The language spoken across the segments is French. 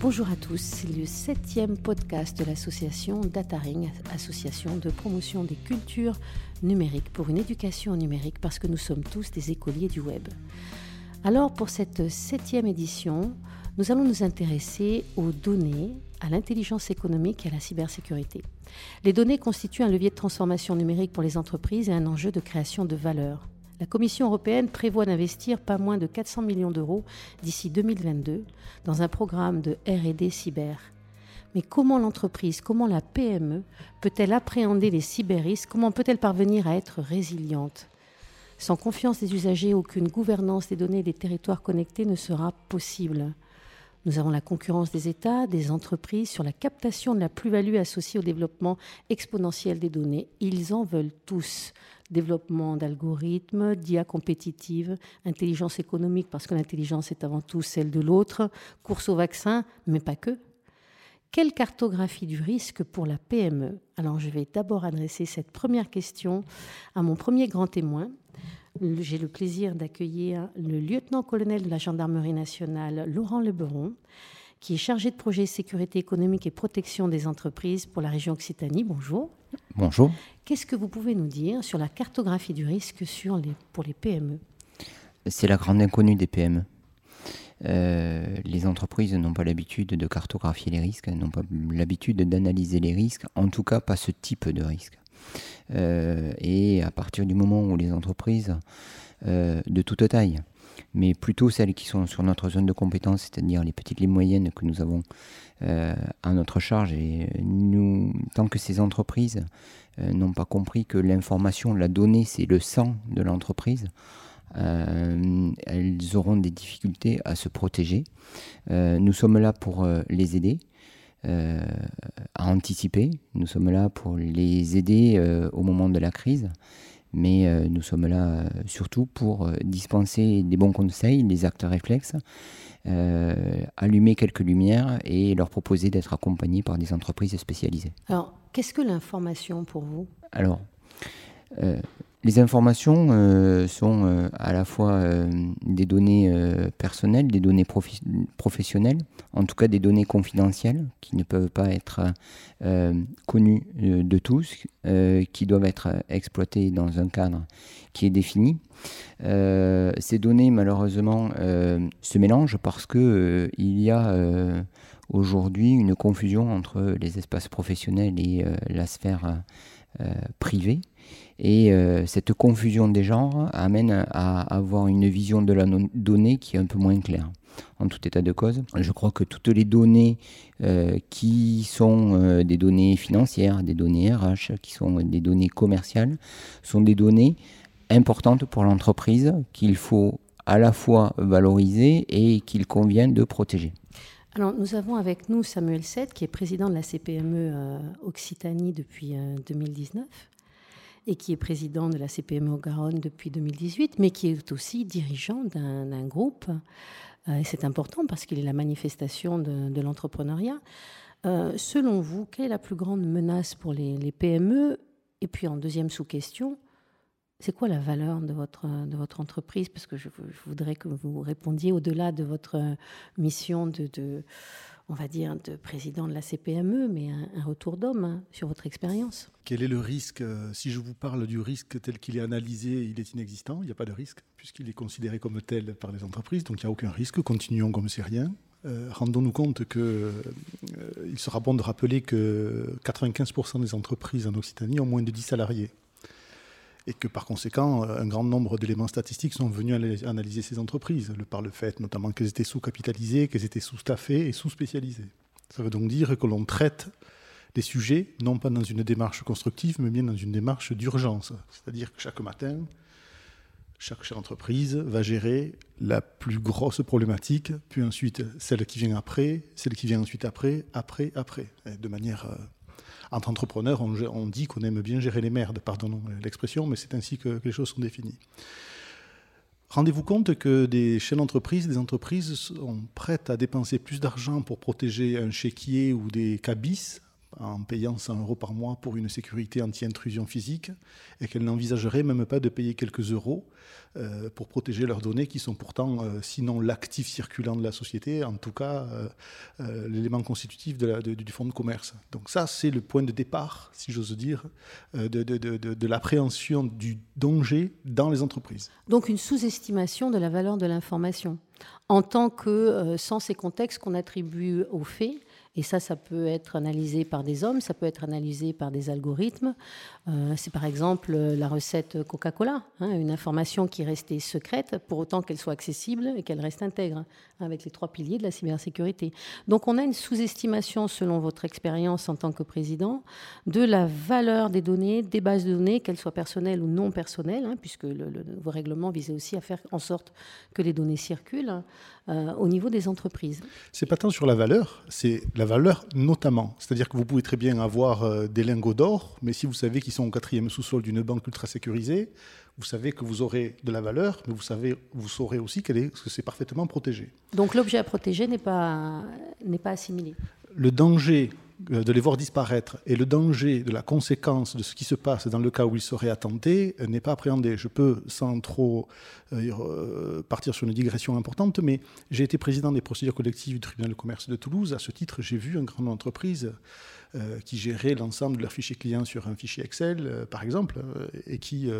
Bonjour à tous, c'est le septième podcast de l'association Dataring, association de promotion des cultures numériques pour une éducation numérique parce que nous sommes tous des écoliers du web. Alors pour cette septième édition, nous allons nous intéresser aux données, à l'intelligence économique et à la cybersécurité. Les données constituent un levier de transformation numérique pour les entreprises et un enjeu de création de valeur. La Commission européenne prévoit d'investir pas moins de 400 millions d'euros d'ici 2022 dans un programme de RD cyber. Mais comment l'entreprise, comment la PME peut-elle appréhender les cyberrisques Comment peut-elle parvenir à être résiliente? Sans confiance des usagers, aucune gouvernance des données des territoires connectés ne sera possible. Nous avons la concurrence des États, des entreprises sur la captation de la plus-value associée au développement exponentiel des données. Ils en veulent tous développement d'algorithmes, d'IA compétitive, intelligence économique, parce que l'intelligence est avant tout celle de l'autre, course au vaccin, mais pas que. Quelle cartographie du risque pour la PME Alors je vais d'abord adresser cette première question à mon premier grand témoin. J'ai le plaisir d'accueillir le lieutenant-colonel de la gendarmerie nationale, Laurent Leberon, qui est chargé de projet sécurité économique et protection des entreprises pour la région Occitanie. Bonjour. Bonjour. Qu'est-ce que vous pouvez nous dire sur la cartographie du risque sur les, pour les PME C'est la grande inconnue des PME. Euh, les entreprises n'ont pas l'habitude de cartographier les risques, n'ont pas l'habitude d'analyser les risques, en tout cas pas ce type de risque. Euh, et à partir du moment où les entreprises euh, de toute taille mais plutôt celles qui sont sur notre zone de compétence, c'est-à-dire les petites, les moyennes que nous avons euh, à notre charge. Et nous, tant que ces entreprises euh, n'ont pas compris que l'information, la donnée, c'est le sang de l'entreprise, euh, elles auront des difficultés à se protéger. nous sommes là pour les aider. à anticiper. Nous sommes là pour les aider au moment de la crise mais euh, nous sommes là euh, surtout pour euh, dispenser des bons conseils, des actes réflexes, allumer quelques lumières et leur proposer d'être accompagnés par des entreprises spécialisées. Alors, qu'est-ce que l'information pour vous? Alors, les informations euh, sont euh, à la fois euh, des données personnelles, des données professionnelles, en tout cas des données confidentielles qui ne peuvent pas être connues de tous, qui doivent être exploitées dans un cadre qui est défini. ces données, malheureusement, se mélangent parce qu'il il y a aujourd'hui une confusion entre les espaces professionnels et la sphère privée. Et euh, cette confusion des genres amène à avoir une vision de la donnée qui est un peu moins claire. En tout état de cause, je crois que toutes les données euh, qui sont euh, des données financières, des données RH, qui sont des données commerciales, sont des données importantes pour l'entreprise qu'il faut à la fois valoriser et qu'il convient de protéger. Alors, nous avons avec nous Samuel Seth, qui est président de la CPME Occitanie depuis 2019 et qui est président de la CPME au Garonne depuis 2018, mais qui est aussi dirigeant d'un groupe. Euh, et c'est important parce qu'il est la manifestation de, l'entrepreneuriat. Euh, selon vous, quelle est la plus grande menace pour les, PME Et puis en deuxième sous-question, c'est quoi la valeur de votre, entreprise? Parce que je, voudrais que vous répondiez au-delà de votre mission de on va dire, de président de la CPME, mais un, retour d'homme hein, sur votre expérience. Quel est le risque euh, Si je vous parle du risque tel qu'il est analysé, il est inexistant, il n'y a pas de risque, puisqu'il est considéré comme tel par les entreprises, donc il n'y a aucun risque, continuons comme c'est rien. Euh, rendons-nous compte qu'il euh, sera bon de rappeler que 95% des entreprises en Occitanie ont moins de 10 salariés et que par conséquent, un grand nombre d'éléments statistiques sont venus analyser ces entreprises, par le fait notamment qu'elles étaient sous-capitalisées, qu'elles étaient sous-staffées et sous-spécialisées. Ça veut donc dire que l'on traite les sujets non pas dans une démarche constructive, mais bien dans une démarche d'urgence. C'est-à-dire que chaque matin, chaque chef d'entreprise va gérer la plus grosse problématique, puis ensuite celle qui vient après, celle qui vient ensuite après, après, après, de manière euh, entre entrepreneurs, on, dit qu'on aime bien gérer les merdes, pardonnons l'expression, mais c'est ainsi que, les choses sont définies. Rendez-vous compte que des chaînes d'entreprise, des entreprises sont prêtes à dépenser plus d'argent pour protéger un chéquier ou des cabis, en payant 100 euros par mois pour une sécurité anti-intrusion physique et qu'elles n'envisageraient même pas de payer quelques euros euh, pour protéger leurs données qui sont pourtant, euh, sinon l'actif circulant de la société, en tout cas euh, l'élément constitutif du fonds de commerce. Donc ça, c'est le point de départ, si j'ose dire, de, de l'appréhension du danger dans les entreprises. Donc une sous-estimation de la valeur de l'information en tant que, sans ces contextes qu'on attribue aux faits, et ça, ça peut être analysé par des hommes, ça peut être analysé par des algorithmes. Euh, c'est par exemple la recette Coca-Cola, hein, une information qui est restée secrète pour autant qu'elle soit accessible et qu'elle reste intègre, hein, avec les trois piliers de la cybersécurité. Donc on a une sous-estimation, selon votre expérience en tant que président, de la valeur des données, des bases de données, qu'elles soient personnelles ou non personnelles, hein, puisque vos règlements visaient aussi à faire en sorte que les données circulent euh, au niveau des entreprises. C'est pas tant sur la valeur, c'est la valeur notamment. C'est-à-dire que vous pouvez très bien avoir euh, des lingots d'or, mais si vous savez qu'ils sont au quatrième sous-sol d'une banque ultra sécurisée, vous savez que vous aurez de la valeur, mais vous, savez, vous saurez aussi est, que c'est parfaitement protégé. Donc l'objet à protéger n'est pas, n'est pas assimilé. Le danger de les voir disparaître et le danger de la conséquence de ce qui se passe dans le cas où ils seraient attentés euh, n'est pas appréhendé. Je peux, sans trop euh, partir sur une digression importante, mais j'ai été président des procédures collectives du tribunal de commerce de Toulouse. À ce titre, j'ai vu un grand nombre d'entreprises euh, qui géraient l'ensemble de leurs fichiers clients sur un fichier Excel, euh, par exemple, euh, et qui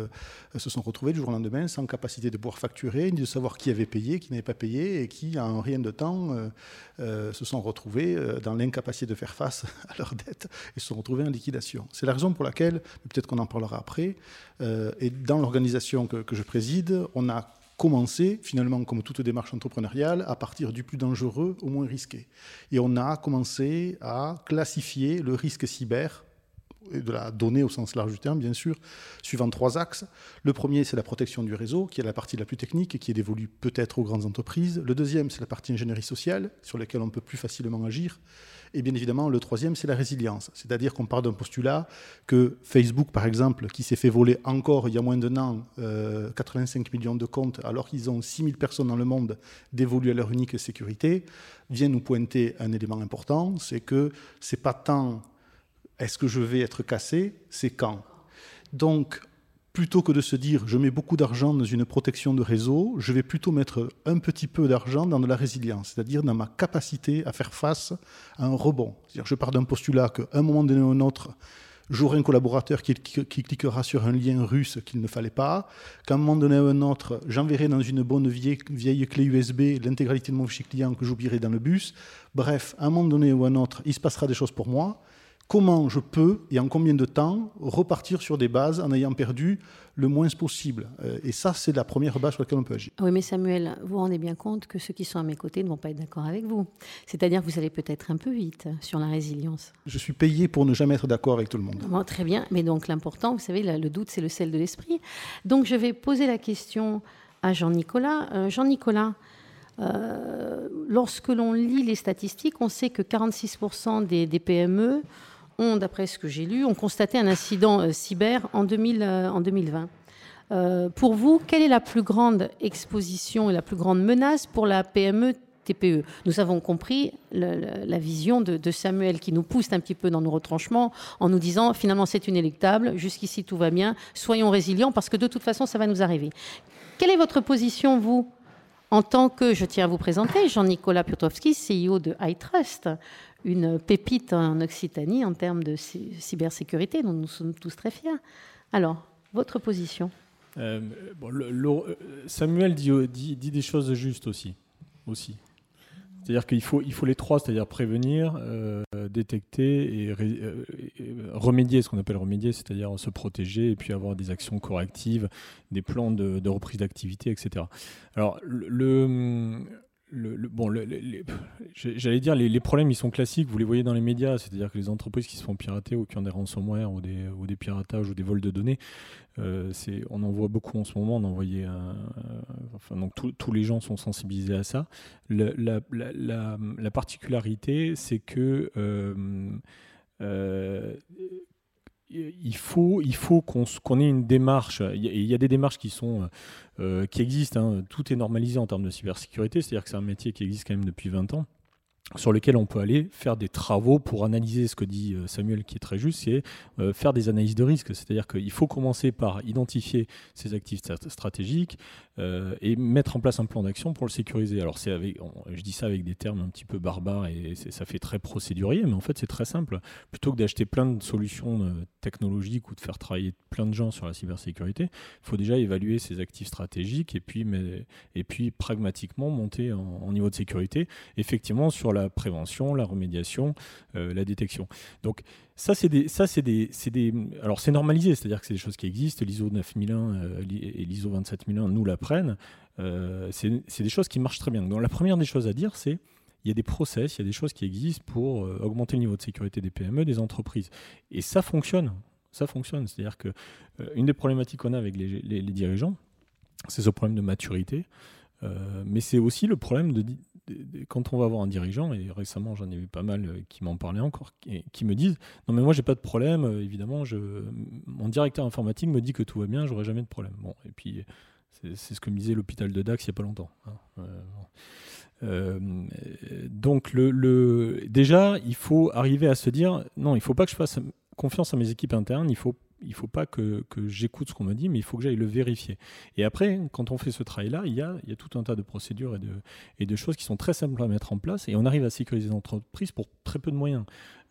se sont retrouvés du jour au lendemain sans capacité de pouvoir facturer, ni de savoir qui avait payé, qui n'avait pas payé, et qui, en rien de temps, se sont retrouvés dans l'incapacité de faire face à leurs dettes et se sont retrouvés en liquidation. C'est la raison pour laquelle, peut-être qu'on en parlera après, et dans l'organisation que je préside, on a commencé, finalement, comme toute démarche entrepreneuriale, à partir du plus dangereux au moins risqué. Et on a commencé à classifier le risque cyber et de la donnée au sens large du terme, bien sûr, suivant trois axes. Le premier, c'est la protection du réseau, qui est la partie la plus technique et qui est dévolue peut-être aux grandes entreprises. Le deuxième, c'est la partie ingénierie sociale, sur laquelle on peut plus facilement agir. Et bien évidemment, le troisième, c'est la résilience. C'est-à-dire qu'on part d'un postulat que Facebook, par exemple, qui s'est fait voler encore il y a moins d'un an 85 euh, millions de comptes, alors qu'ils ont 6000 personnes dans le monde dévolues à leur unique sécurité, vient nous pointer un élément important, c'est que c'est pas tant est-ce que je vais être cassé, c'est quand. Donc, plutôt que de se dire je mets beaucoup d'argent dans une protection de réseau, je vais plutôt mettre un petit peu d'argent dans de la résilience, c'est-à-dire dans ma capacité à faire face à un rebond. C'est-à-dire je pars d'un postulat qu'à un moment donné ou un autre, j'aurai un collaborateur qui, cliquera sur un lien russe qu'il ne fallait pas, qu'à un moment donné ou un autre, j'enverrai dans une bonne vieille, vieille clé USB l'intégralité de mon fichier client que j'oublierai dans le bus. Bref, à un moment donné ou un autre, il se passera des choses pour moi comment je peux et en combien de temps repartir sur des bases en ayant perdu le moins possible. Euh, et ça, c'est la première base sur laquelle on peut agir. Oui, mais Samuel, vous vous rendez bien compte que ceux qui sont à mes côtés ne vont pas être d'accord avec vous. C'est-à-dire que vous allez peut-être un peu vite sur la résilience. Je suis payé pour ne jamais être d'accord avec tout le monde. très bien, mais donc l'important, vous savez, le doute, c'est le sel de l'esprit. Donc je vais poser la question à Jean-Nicolas. Euh, Jean-Nicolas, euh, lorsque l'on lit les statistiques, on sait que 46% des, des PME d'après ce que j'ai lu, ont constaté un incident euh, cyber en, 2000, euh, 2020. Euh, pour vous, quelle est la plus grande exposition et la plus grande menace pour la PME TPE. Nous avons compris la vision de, Samuel qui nous pousse un petit peu dans nos retranchements en nous disant finalement c'est inéluctable, jusqu'ici tout va bien, soyons résilients parce que de toute façon ça va nous arriver. Quelle est votre position, vous, en tant que, je tiens à vous présenter, Jean-Nicolas Piotrowski, CEO de iTrust, une pépite en Occitanie en termes de cybersécurité dont nous sommes tous très fiers. Alors, votre position? Euh, euh, Samuel dit, des choses justes aussi. C'est-à-dire qu'il faut, les trois, c'est-à-dire prévenir, euh, détecter et, remédier, ce qu'on appelle remédier, c'est-à-dire se protéger et puis avoir des actions correctives, des plans de, reprise d'activité, etc. Alors, le, bon, j'allais dire, les, problèmes, ils sont classiques, vous les voyez dans les médias, c'est-à-dire que les entreprises qui se font pirater ou qui ont des ransomware ou des, piratages ou des vols de données, euh, on en voit beaucoup en ce moment, on en voyait enfin, donc tous les gens sont sensibilisés à ça. la, la, particularité, c'est que euh, euh, il faut, il faut qu'on ait une démarche. Il y, a, des démarches qui sont, euh, qui existent. Hein. Tout est normalisé en termes de cybersécurité, c'est-à-dire que c'est un métier qui existe quand même depuis 20 ans. Sur lequel on peut aller faire des travaux pour analyser ce que dit euh, Samuel, qui est très juste, c'est euh, faire des analyses de risque. C'est-à-dire qu'il faut commencer par identifier ces actifs stratégiques euh, et mettre en place un plan d'action pour le sécuriser. Alors, c'est avec, je dis ça avec des termes un petit peu barbares et ça fait très procédurier, mais en fait, c'est très simple. Plutôt que d'acheter plein de solutions technologiques ou de faire travailler plein de gens sur la cybersécurité, il faut déjà évaluer ces actifs stratégiques et puis, mais, et puis pragmatiquement monter en, en niveau de sécurité. Effectivement, sur la prévention, la remédiation, euh, la détection. Donc ça, c'est des, ça, c'est des, des, alors c'est normalisé, c'est-à-dire que c'est des choses qui existent. L'ISO 9001 euh, et l'ISO 27001 nous l'apprennent. Euh, c'est, des choses qui marchent très bien. Donc la première des choses à dire, c'est il y a des process, il y a des choses qui existent pour augmenter le niveau de sécurité des PME, des entreprises. Et ça fonctionne. Ça fonctionne. C'est-à-dire que une des problématiques qu'on a avec les, dirigeants, c'est ce problème de maturité. mais c'est aussi le problème de, quand on va voir un dirigeant, et récemment j'en ai vu pas mal euh, qui m'en parlaient encore, qui, me disent Non, mais moi j'ai pas de problème, euh, évidemment, mon directeur informatique me dit que tout va bien, j'aurai jamais de problème. Bon, et puis c'est ce que me disait l'hôpital de Dax il n'y a pas longtemps. Hein. Euh, donc, le, le, déjà, il faut arriver à se dire Non, il faut pas que je fasse confiance à mes équipes internes, il faut il faut pas que, j'écoute ce qu'on me dit, mais il faut que j'aille le vérifier. Et après, quand on fait ce travail-là, il y a, tout un tas de procédures et de, et de choses qui sont très simples à mettre en place, et on arrive à sécuriser l'entreprise pour très peu de moyens.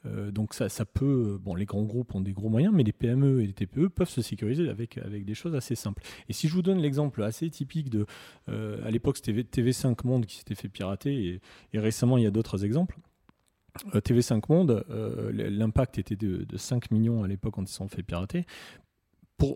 Euh, donc ça, ça peut, bon, les grands groupes ont des gros moyens, mais les PME et les TPE peuvent se sécuriser avec, avec des choses assez simples. Et si je vous donne l'exemple assez typique de, euh, à l'époque c'était TV, 5 Monde qui s'était fait pirater, et récemment il y a d'autres exemples. Euh, TV5 Monde, euh, l'impact était de, 5 millions à l'époque quand ils sont fait pirater.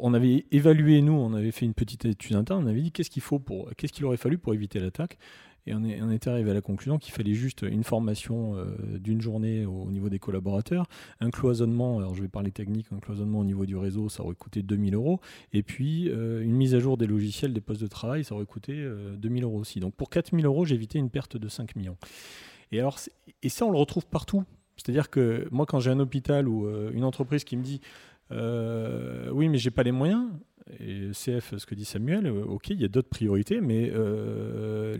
On avait évalué, nous, on avait fait une petite étude interne, on avait dit qu'est-ce qu'il faut pour, qu'est-ce qu'il aurait fallu pour éviter l'attaque. Et on, était arrivé à la conclusion qu'il fallait juste une formation euh, d'une journée au, niveau des collaborateurs, un cloisonnement, alors je vais parler technique, un cloisonnement au niveau du réseau, ça aurait coûté 2000 euros, et puis une mise à jour des logiciels, des postes de travail, ça aurait coûté 2000 euros aussi. Donc pour 4000 euros, évité une perte de 5 millions. Et, alors, et ça, on le retrouve partout. C'est-à-dire que moi, quand j'ai un hôpital ou euh, une entreprise qui me dit euh, oui, mais j'ai pas les moyens, et CF, ce que dit Samuel, euh, ok, il y a d'autres priorités, mais euh,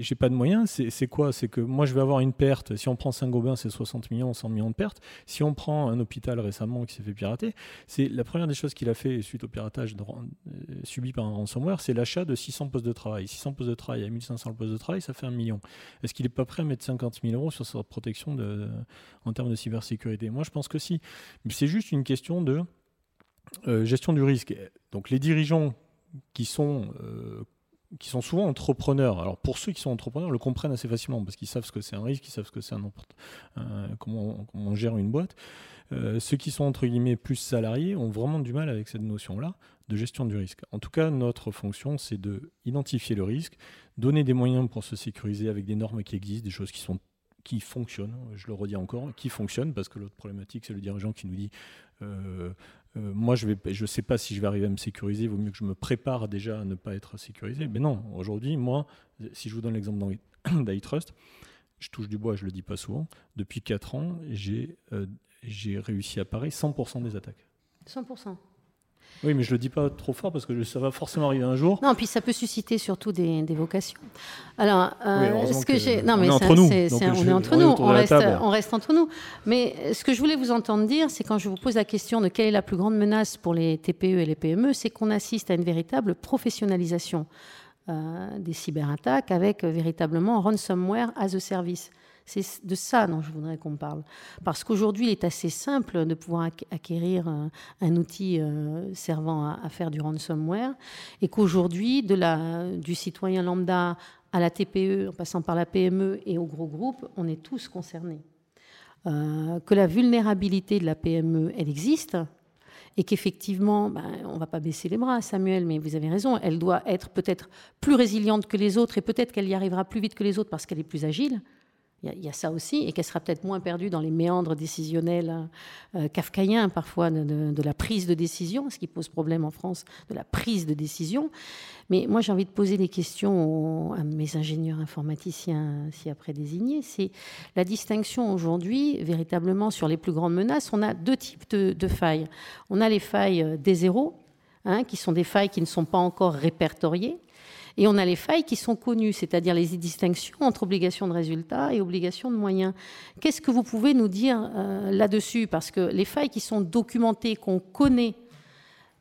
j'ai pas de moyens. C'est quoi? C'est que moi, je vais avoir une perte. Si on prend Saint-Gobain, c'est 60 millions, 100 millions de pertes. Si on prend un hôpital récemment qui s'est fait pirater, c'est la première des choses qu'il a fait suite au piratage euh, subi par un ransomware, c'est l'achat de 600 postes de travail. 600 postes de travail à 1500 postes de travail, ça fait un million. Est-ce qu'il n'est pas prêt à mettre 50 000 euros sur sa protection en termes de cybersécurité? Moi, je pense que si. C'est juste une question de euh, gestion du risque. Donc les dirigeants qui sont, euh, qui sont souvent entrepreneurs, alors pour ceux qui sont entrepreneurs, le comprennent assez facilement parce qu'ils savent ce que c'est un risque, ils savent ce que c'est un, comment, on, gère une boîte. Euh, ceux qui sont entre guillemets plus salariés ont vraiment du mal avec cette notion-là de gestion du risque. En tout cas, notre fonction, c'est de identifier le risque, donner des moyens pour se sécuriser avec des normes qui existent, des choses qui sont qui fonctionnent, je le redis encore, qui fonctionnent, parce que l'autre problématique, c'est le dirigeant qui nous dit moi, je ne je sais pas si je vais arriver à me sécuriser, il vaut mieux que je me prépare déjà à ne pas être sécurisé. Mais non, aujourd'hui, moi, si je vous donne l'exemple d'iTrust, je touche du bois, je ne le dis pas souvent, depuis 4 ans, euh, j'ai réussi à parer 100% des attaques. 100% oui, mais je le dis pas trop fort parce que ça va forcément arriver un jour. Non, puis ça peut susciter surtout des, vocations. Alors, euh, ce que, j'ai, non, mais on est entre nous. on est entre nous. On reste, on reste entre nous. Mais ce que je voulais vous entendre dire, c'est quand je vous pose la question de quelle est la plus grande menace pour les TPE et les PME, c'est qu'on assiste à une véritable professionnalisation euh, des cyberattaques avec euh, véritablement ransomware as a service. C'est de ça dont je voudrais qu'on parle. Parce qu'aujourd'hui, il est assez simple de pouvoir acquérir un, outil euh, servant à, faire du ransomware et qu'aujourd'hui, du citoyen lambda à la TPE, en passant par la PME et au gros groupe, on est tous concernés. Euh, que la vulnérabilité de la PME, elle existe, et qu'effectivement, ben, on ne va pas baisser les bras, Samuel, mais vous avez raison, elle doit être peut-être plus résiliente que les autres, et peut-être qu'elle y arrivera plus vite que les autres parce qu'elle est plus agile. Il y, a ça aussi, et qu'elle sera peut-être moins perdue dans les méandres décisionnels euh, kafkaïens parfois de, la prise de décision, ce qui pose problème en France, de la prise de décision. Mais moi, j'ai envie de poser des questions à mes ingénieurs informaticiens, si après désignés. C'est la distinction aujourd'hui, véritablement, sur les plus grandes menaces. On a deux types de, failles. On a les failles des zéros, hein, qui sont des failles qui ne sont pas encore répertoriées Et on a les failles qui sont connues, c'est-à-dire les distinctions entre obligation de résultat et obligation de moyens. Qu'est-ce que vous pouvez nous dire euh, là-dessus? Parce que les failles qui sont documentées, qu'on connaît,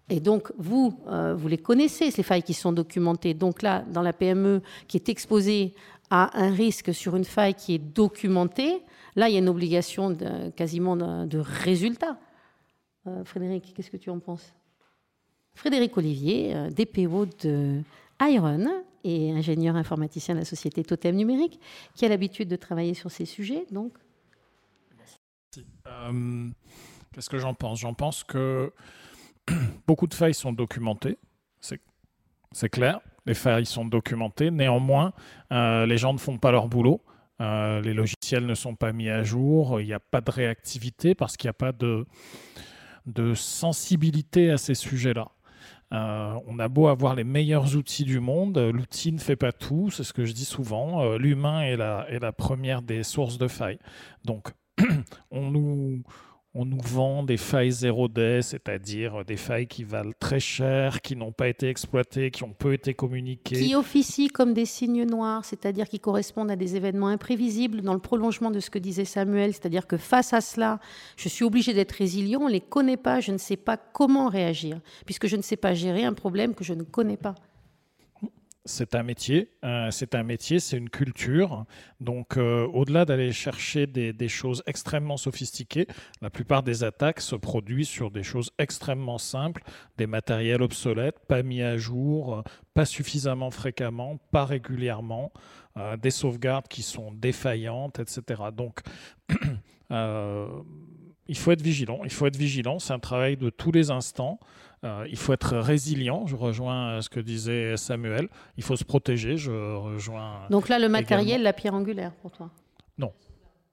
et donc vous, euh, vous les connaissez, ces failles qui sont documentées. Donc là, dans la PME qui est exposée à un risque sur une faille qui est documentée, là, il y a une obligation quasiment de, résultat. Euh, Frédéric, qu'est-ce que tu en penses? Frédéric Olivier, DPO de Iron et ingénieur informaticien de la société Totem Numérique, qui a l'habitude de travailler sur ces sujets. Donc, euh, qu'est-ce que j'en pense? J'en pense que beaucoup de failles sont documentées, c'est clair. Les failles sont documentées. Néanmoins, euh, les gens ne font pas leur boulot. Euh, les logiciels ne sont pas mis à jour. Il n'y a pas de réactivité parce qu'il n'y a pas de, de sensibilité à ces sujets-là. Euh, on a beau avoir les meilleurs outils du monde, l'outil ne fait pas tout, c'est ce que je dis souvent. Euh, l'humain est la, est la première des sources de failles. Donc, on nous, on nous vend des failles 0D, c'est-à-dire des failles qui valent très cher, qui n'ont pas été exploitées, qui ont peu été communiquées. Qui officient comme des signes noirs, c'est-à-dire qui correspondent à des événements imprévisibles dans le prolongement de ce que disait Samuel, c'est-à-dire que face à cela, je suis obligé d'être résilient, on ne les connaît pas, je ne sais pas comment réagir, puisque je ne sais pas gérer un problème que je ne connais pas c'est un métier, euh, c'est un métier, c'est une culture. Donc, euh, au-delà d'aller chercher des, choses extrêmement sophistiquées, la plupart des attaques se produisent sur des choses extrêmement simples, des matériels obsolètes, pas mis à jour, pas suffisamment fréquemment, pas régulièrement, euh, des sauvegardes qui sont défaillantes, etc. Donc, il faut être vigilant. Il faut être vigilant. C'est un travail de tous les instants. Euh, il faut être résilient. Je rejoins euh, ce que disait Samuel. Il faut se protéger. Je rejoins. Donc là, le matériel, la pierre angulaire pour toi? Non.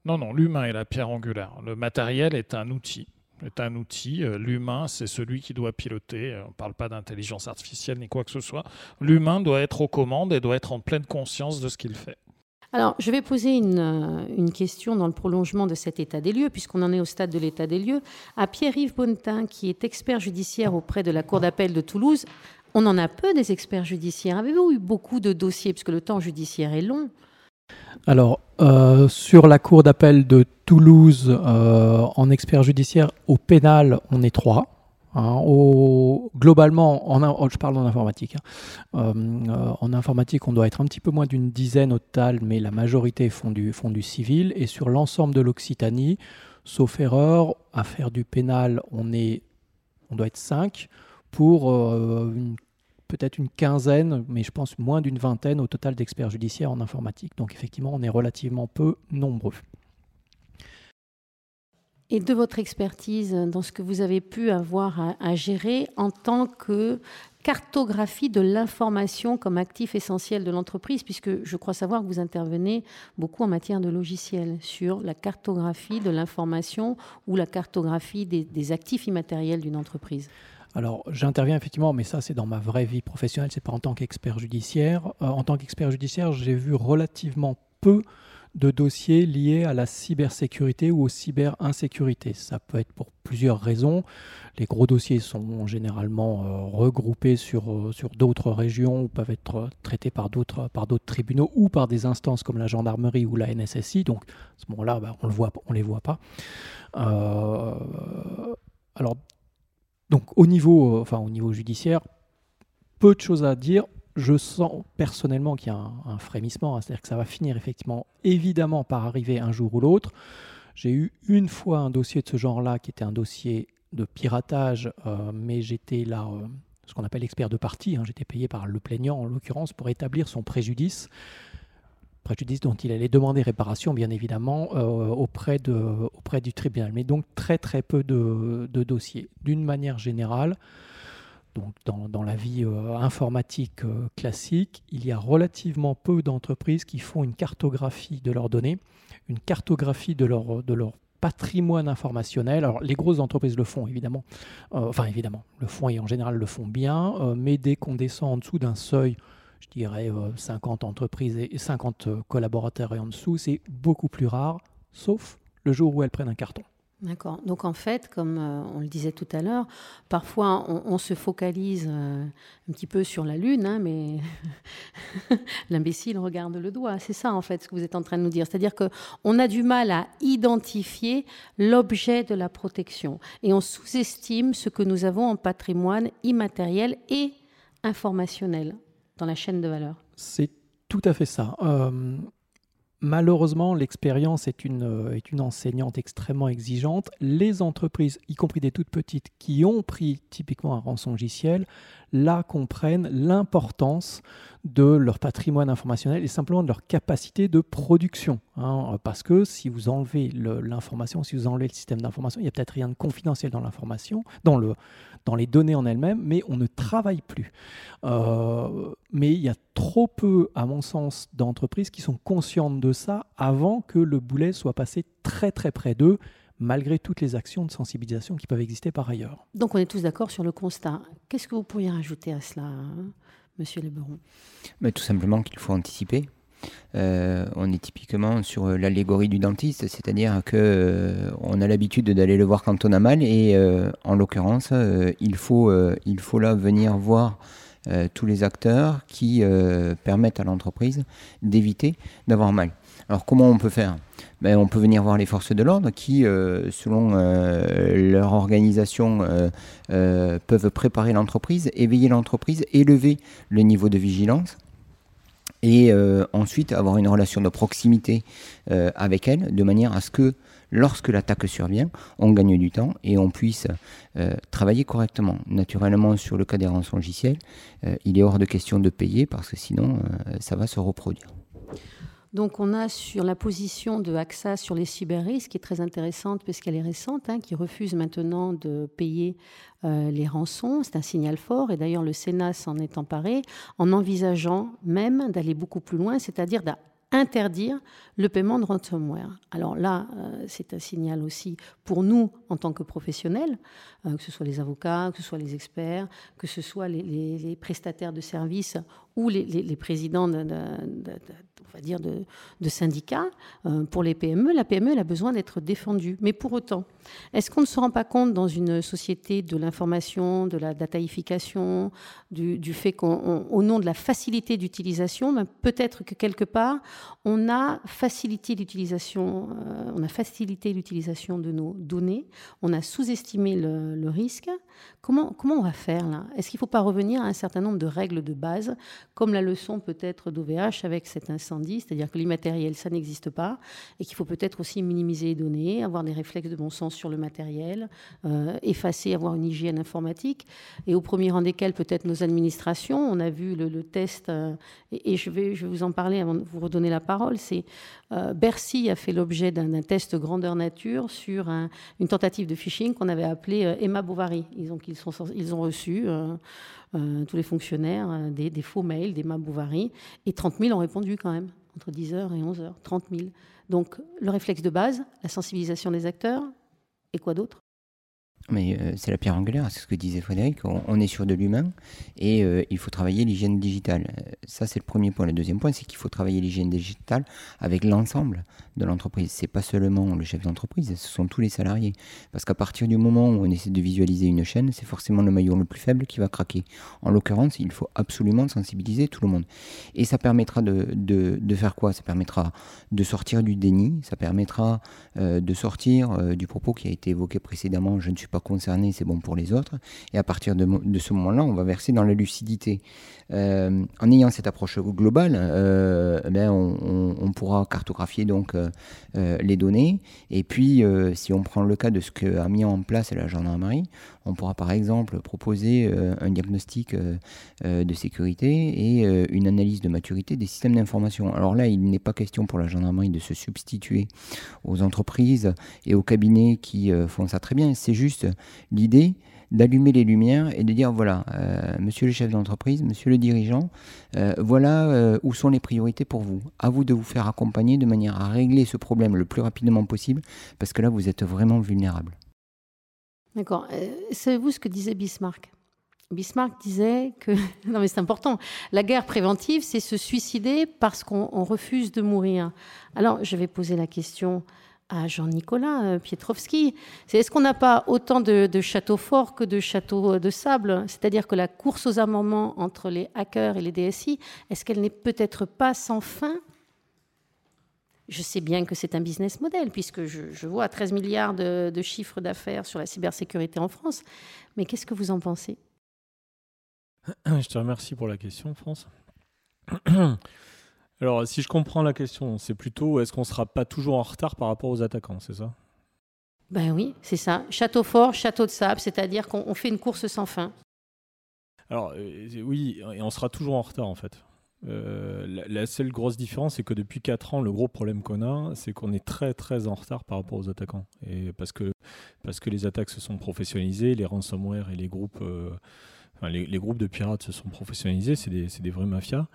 Non, non. L'humain est la pierre angulaire. Le matériel est un outil. Est un outil. Euh, l'humain, c'est celui qui doit piloter. On ne parle pas d'intelligence artificielle ni quoi que ce soit. L'humain doit être aux commandes et doit être en pleine conscience de ce qu'il fait. Alors, je vais poser euh, une, question dans le prolongement de cet état des lieux, puisqu'on en est au stade de l'état des lieux, à Pierre-Yves Bonnetin, qui est expert judiciaire auprès de la Cour d'appel de Toulouse. On en a peu des experts judiciaires. Avez-vous eu beaucoup de dossiers, puisque le temps judiciaire est long? Alors, euh, sur la Cour d'appel de Toulouse, euh, en expert judiciaire au pénal, on est trois. Hein, globalement, en, je parle en informatique. Hein. Euh, en informatique, on doit être un petit peu moins d'une dizaine au total, mais la majorité font du, civil. Et sur l'ensemble de l'Occitanie, sauf erreur, à faire du pénal, on, est, on doit être cinq pour euh, peut-être une quinzaine, mais je pense moins d'une vingtaine au total d'experts judiciaires en informatique. Donc effectivement, on est relativement peu nombreux et de votre expertise dans ce que vous avez pu avoir à, gérer en tant que cartographie de l'information comme actif essentiel de l'entreprise, puisque je crois savoir que vous intervenez beaucoup en matière de logiciels sur la cartographie de l'information ou la cartographie des, actifs immatériels d'une entreprise. Alors, j'interviens effectivement, mais ça, c'est dans ma vraie vie professionnelle, c'est pas en tant qu'expert judiciaire. Euh, en tant qu'expert judiciaire, j'ai vu relativement peu de dossiers liés à la cybersécurité ou aux cyberinsécurité. Ça peut être pour plusieurs raisons. Les gros dossiers sont généralement euh, regroupés sur, euh, sur d'autres régions ou peuvent être traités par d'autres, tribunaux ou par des instances comme la gendarmerie ou la NSSI. Donc à ce moment-là, bah, on ne les voit pas. Euh, alors, donc au niveau, enfin, au niveau judiciaire, peu de choses à dire je sens personnellement qu'il y a un, frémissement, hein, c'est-à-dire que ça va finir effectivement évidemment par arriver un jour ou l'autre. J'ai eu une fois un dossier de ce genre-là qui était un dossier de piratage, euh, mais j'étais là, euh, ce qu'on appelle expert de partie, hein. j'étais payé par le plaignant en l'occurrence pour établir son préjudice, préjudice dont il allait demander réparation bien évidemment euh, auprès, du tribunal, mais donc très très peu de dossiers. D'une manière générale, donc dans, la vie euh, informatique euh, classique, il y a relativement peu d'entreprises qui font une cartographie de leurs données, une cartographie de leur, de leur patrimoine informationnel. Alors les grosses entreprises le font évidemment, euh, enfin évidemment, le font et en général le font bien, mais dès qu'on descend en dessous d'un seuil, je dirais 50 entreprises et 50 collaborateurs et en dessous, c'est beaucoup plus rare, sauf le jour où elles prennent un carton. D'accord. Donc en fait, comme euh, on le disait tout à l'heure, parfois on, se focalise euh, un petit peu sur la Lune, hein, mais l'imbécile regarde le doigt. C'est ça en fait ce que vous êtes en train de nous dire. C'est-à-dire qu'on a du mal à identifier l'objet de la protection et on sous-estime ce que nous avons en patrimoine immatériel et informationnel dans la chaîne de valeur. C'est tout à fait ça. Euh, Malheureusement, l'expérience est une, euh, est une enseignante extrêmement exigeante. Les entreprises, y compris des toutes petites, qui ont pris typiquement un rançon logiciel, là comprennent l'importance de leur patrimoine informationnel et simplement de leur capacité de production. Hein. parce que si vous enlevez l'information, si vous enlevez le système d'information, il n'y a peut-être rien de confidentiel dans l'information, dans le, dans les données en elles-mêmes, mais on ne travaille plus. Euh, mais il y a trop peu, à mon sens, d'entreprises qui sont conscientes de ça avant que le boulet soit passé très très près d'eux malgré toutes les actions de sensibilisation qui peuvent exister par ailleurs. Donc on est tous d'accord sur le constat. Qu'est-ce que vous pourriez rajouter à cela, hein, Monsieur Leberon? Mais Tout simplement qu'il faut anticiper. Euh, on est typiquement sur euh, l'allégorie du dentiste, c'est-à-dire que euh, on a l'habitude d'aller le voir quand on a mal et en l'occurrence, il, faut, il faut là venir voir tous les acteurs qui permettent à l'entreprise d'éviter d'avoir mal. Alors comment on peut faire? Ben, On peut venir voir les forces de l'ordre qui, selon leur organisation, peuvent préparer l'entreprise, éveiller l'entreprise, élever le niveau de vigilance et euh, ensuite avoir une relation de proximité euh, avec elle, de manière à ce que lorsque l'attaque survient, on gagne du temps et on puisse euh, travailler correctement. Naturellement, sur le cas des rançons logiciels, il est hors de question de payer parce que sinon, ça va se reproduire. Donc on a sur la position de AXA sur les cyberrisques, qui est très intéressante puisqu'elle est récente, hein, qui refuse maintenant de payer euh, les rançons. C'est un signal fort et d'ailleurs le Sénat s'en est emparé en envisageant même d'aller beaucoup plus loin, c'est-à-dire d'interdire le paiement de ransomware. Alors là, euh, c'est un signal aussi pour nous en tant que professionnels, euh, que ce soit les avocats, que ce soit les experts, que ce soit les, prestataires de services ou les, présidents de, on va dire de, syndicats. Euh, pour les PME, la PME a besoin d'être défendue. Mais pour autant, est-ce qu'on ne se rend pas compte dans une société de l'information, de la dataification, du, fait qu'au nom de la facilité d'utilisation, ben, peut-être que quelque part, on a facilité l'utilisation, euh, on a facilité l'utilisation de nos données, on a sous-estimé le, risque. Comment, comment on va faire là? Est-ce qu'il ne faut pas revenir à un certain nombre de règles de base, comme la leçon peut-être d'OVH avec cet incendie, c'est-à-dire que l'immatériel, ça n'existe pas, et qu'il faut peut-être aussi minimiser les données, avoir des réflexes de bon sens sur le matériel, euh, effacer, avoir une hygiène informatique, et au premier rang desquels peut-être nos administrations. On a vu le, test, euh, et, je, vais, je vais vous en parler avant de vous redonner la parole, c'est euh, Bercy a fait l'objet d'un test grandeur nature sur une tentative de phishing qu'on avait appelée Emma Bovary. Ils ont, ils ont reçu, tous les fonctionnaires, des, faux mails d'Emma Bovary, et 30 000 ont répondu quand même, entre 10h et 11h, 30 000. Donc le réflexe de base, la sensibilisation des acteurs, et quoi d'autre? Mais euh, c'est la pierre angulaire, c'est ce que disait Frédéric. On, est sur de l'humain et euh, il faut travailler l'hygiène digitale. Euh, ça, c'est le premier point. Le deuxième point, c'est qu'il faut travailler l'hygiène digitale avec l'ensemble de l'entreprise. C'est pas seulement le chef d'entreprise, ce sont tous les salariés. Parce qu'à partir du moment où on essaie de visualiser une chaîne, c'est forcément le maillon le plus faible qui va craquer. En l'occurrence, il faut absolument sensibiliser tout le monde. Et ça permettra de, de, de faire quoi? Ça permettra de sortir du déni, ça permettra de sortir du propos qui a été évoqué précédemment. Je ne suis pas concerné, c'est bon pour les autres. Et à partir de, ce moment-là, on va verser dans la lucidité. Euh, en ayant cette approche globale, euh, eh on, pourra cartographier donc euh, les données. Et puis, si on prend le cas de ce qu'a mis en place la gendarmerie, on pourra par exemple proposer un diagnostic de sécurité et une analyse de maturité des systèmes d'information. Alors là, il n'est pas question pour la gendarmerie de se substituer aux entreprises et aux cabinets qui font ça très bien. C'est juste l'idée d'allumer les lumières et de dire voilà, euh, monsieur le chef d'entreprise, monsieur le dirigeant, euh, voilà euh, où sont les priorités pour vous. À vous de vous faire accompagner de manière à régler ce problème le plus rapidement possible, parce que là, vous êtes vraiment vulnérable. D'accord. Savez-vous ce que disait Bismarck? Bismarck disait que, non mais c'est important, la guerre préventive, c'est se suicider parce qu'on refuse de mourir. Alors, je vais poser la question à Jean-Nicolas euh, Pietrowski. C'est est-ce qu'on n'a pas autant de, châteaux forts que de châteaux de sable? C'est-à-dire que la course aux armements entre les hackers et les DSI, est-ce qu'elle n'est peut-être pas sans fin? Je sais bien que c'est un business model, puisque je, vois 13 milliards de, de chiffres d'affaires sur la cybersécurité en France. Mais qu'est-ce que vous en pensez? Je te remercie pour la question, France. Alors, si je comprends la question, c'est plutôt est-ce qu'on ne sera pas toujours en retard par rapport aux attaquants, c'est ça? Ben oui, c'est ça. Château fort, château de sable, c'est-à-dire qu'on fait une course sans fin. Alors, euh, oui, et on sera toujours en retard en fait. Euh, la, seule grosse différence, c'est que depuis 4 ans, le gros problème qu'on a, c'est qu'on est très très en retard par rapport aux attaquants. Et parce que, parce que les attaques se sont professionnalisées, les ransomware et les groupes, euh, les, groupes de pirates se sont professionnalisés, c'est des, des vrais mafias.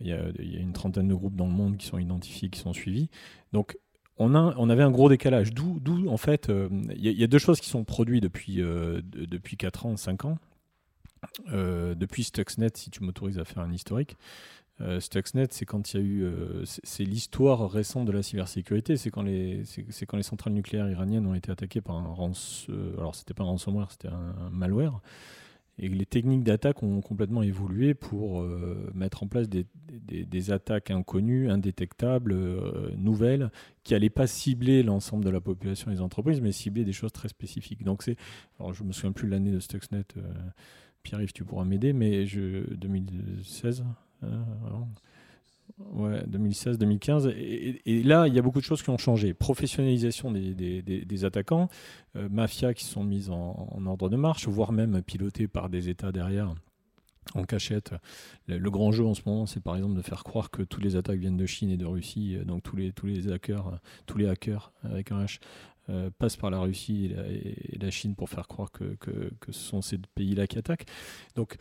Il y, a, une trentaine de groupes dans le monde qui sont identifiés, qui sont suivis. Donc, on, a, on avait un gros décalage. D'où, en fait, euh, il, y a, deux choses qui sont produites depuis, euh, depuis 4 ans, 5 ans. Euh, depuis Stuxnet, si tu m'autorises à faire un historique. Stuxnet, c'est quand il y a eu. c'est l'histoire récente de la cybersécurité. C'est quand, les, c'est, quand les centrales nucléaires iraniennes ont été attaquées par un ransomware. alors, c'était pas un ransomware, c'était un malware. Et les techniques d'attaque ont complètement évolué pour euh, mettre en place des, attaques inconnues, indétectables, euh, nouvelles, qui n'allaient pas cibler l'ensemble de la population et des entreprises, mais cibler des choses très spécifiques. Donc c'est, alors je me souviens plus de l'année de Stuxnet, euh, Pierre-Yves, tu pourras m'aider, mais je, 2016. Ouais, 2016-2015. Et, là, il y a beaucoup de choses qui ont changé. Professionnalisation des, des, attaquants, euh, mafias qui sont mises en, ordre de marche, voire même pilotées par des États derrière en cachette. Le, grand jeu en ce moment, c'est par exemple de faire croire que toutes les attaques viennent de Chine et de Russie. Donc tous les, tous les hackers, tous les hackers avec un H euh, passent par la Russie et la, Chine pour faire croire que, que, que ce sont ces pays-là qui attaquent. Donc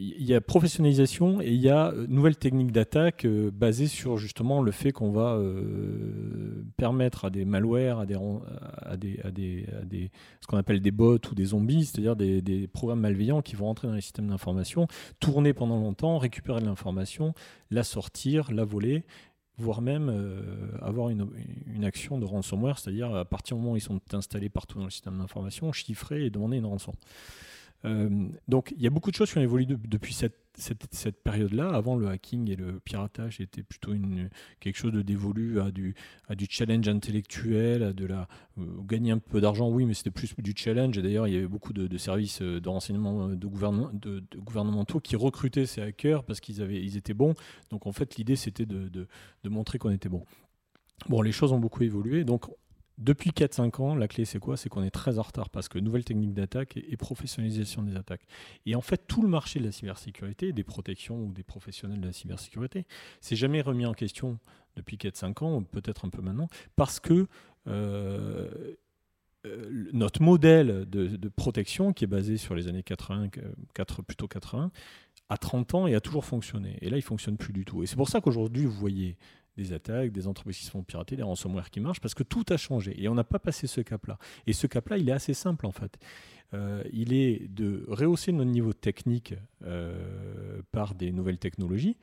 il y a professionnalisation et il y a euh, nouvelles techniques d'attaque euh, basées sur justement le fait qu'on va euh, permettre à des malwares, à des, à des, à des, ce qu'on appelle des bots ou des zombies, c'est-à-dire des, programmes malveillants qui vont rentrer dans les systèmes d'information, tourner pendant longtemps, récupérer de l'information, la sortir, la voler voire même avoir une, une, action de ransomware, c'est-à-dire à partir du moment où ils sont installés partout dans le système d'information, chiffrer et demander une rançon. Euh, donc il y a beaucoup de choses qui ont évolué depuis cette, période-là. Avant, le hacking et le piratage était plutôt quelque chose de dévolu à du, challenge intellectuel, à de la euh, gagner un peu d'argent, oui, mais c'était plus du challenge. D'ailleurs, il y avait beaucoup de, services euh, de renseignement de, gouvernement, de, gouvernementaux qui recrutaient ces hackers parce qu'ils ils étaient bons. Donc en fait, l'idée c'était de, montrer qu'on était bon. Bon, les choses ont beaucoup évolué. Depuis 4-5 ans, la clé c'est quoi? C'est qu'on est très en retard parce que nouvelles techniques d'attaque et, professionnalisation des attaques. Et en fait, tout le marché de la cybersécurité, des protections ou des professionnels de la cybersécurité, s'est jamais remis en question depuis 4-5 ans, peut-être un peu maintenant, parce que euh, euh, notre modèle de, protection, qui est basé sur les années 80, 4, plutôt 80, a 30 ans et a toujours fonctionné. Et là, il fonctionne plus du tout. Et c'est pour ça qu'aujourd'hui, vous voyez des attaques, des entreprises qui se font pirater, des ransomware qui marchent, parce que tout a changé. Et on n'a pas passé ce cap-là. Et ce cap-là, il est assez simple en fait. Euh, il est de rehausser notre niveau technique euh, par des nouvelles technologies,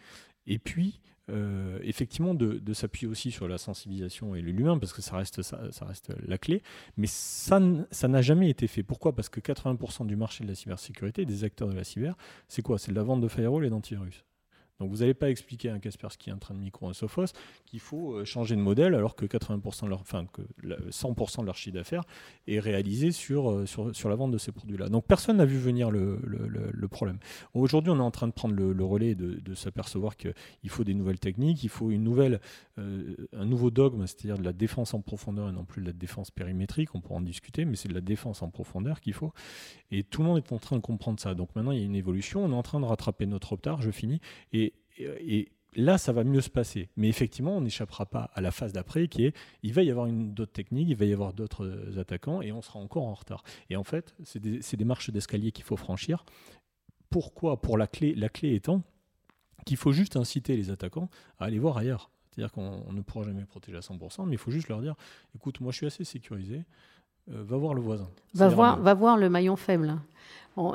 et puis euh, effectivement de, s'appuyer aussi sur la sensibilisation et l'humain, parce que ça reste, ça, reste la clé. Mais ça, n'a jamais été fait. Pourquoi? Parce que 80% du marché de la cybersécurité, des acteurs de la cyber, c'est quoi? C'est de la vente de firewall et d'antivirus. Donc vous n'allez pas expliquer à un Kaspersky, un train de micro, un Sophos qu'il faut euh, changer de modèle alors que 80% de leur, enfin, que 100% de leur chiffre d'affaires est réalisé sur, euh, sur, sur, la vente de ces produits-là. Donc personne n'a vu venir le, le, problème. Aujourd'hui, on est en train de prendre le, relais de, de s'apercevoir qu'il faut des nouvelles techniques, il faut une nouvelle, euh, un nouveau dogme, c'est-à-dire de la défense en profondeur et non plus de la défense périmétrique. On pourra en discuter, mais c'est de la défense en profondeur qu'il faut. Et tout le monde est en train de comprendre ça. Donc maintenant, il y a une évolution. On est en train de rattraper notre retard. Je finis. Et et, là, ça va mieux se passer. Mais effectivement, on n'échappera pas à la phase d'après qui est il va y avoir d'autres techniques, il va y avoir d'autres attaquants et on sera encore en retard. Et en fait, c'est des, marches d'escalier qu'il faut franchir. Pourquoi? Pour la clé, la clé étant qu'il faut juste inciter les attaquants à aller voir ailleurs. C'est-à-dire qu'on ne pourra jamais protéger à 100%, mais il faut juste leur dire écoute, moi je suis assez sécurisé, euh, va voir le voisin. Va voir, va voir le maillon faible.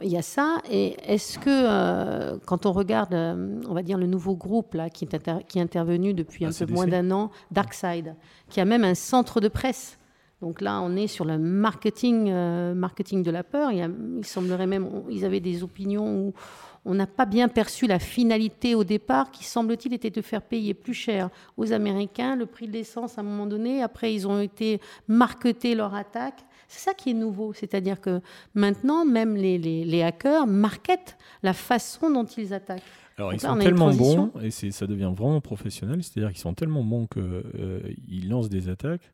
Il y a ça. Et est-ce que, euh, quand on regarde, euh, on va dire, le nouveau groupe là, qui, est qui est intervenu depuis un peu moins d'un an, Darkside, qui a même un centre de presse Donc là, on est sur le marketing, marketing de la peur. Il, il semblerait même, ils avaient des opinions où on n'a pas bien perçu la finalité au départ, qui semble-t-il était de faire payer plus cher aux Américains le prix de l'essence à un moment donné. Après, ils ont été marketés leur attaque. C'est ça qui est nouveau, c'est-à-dire que maintenant, même les, hackers marketent la façon dont ils attaquent. Alors, ils sont tellement bons, et ça devient vraiment professionnel, c'est-à-dire qu'ils sont tellement bons qu'ils euh, lancent des attaques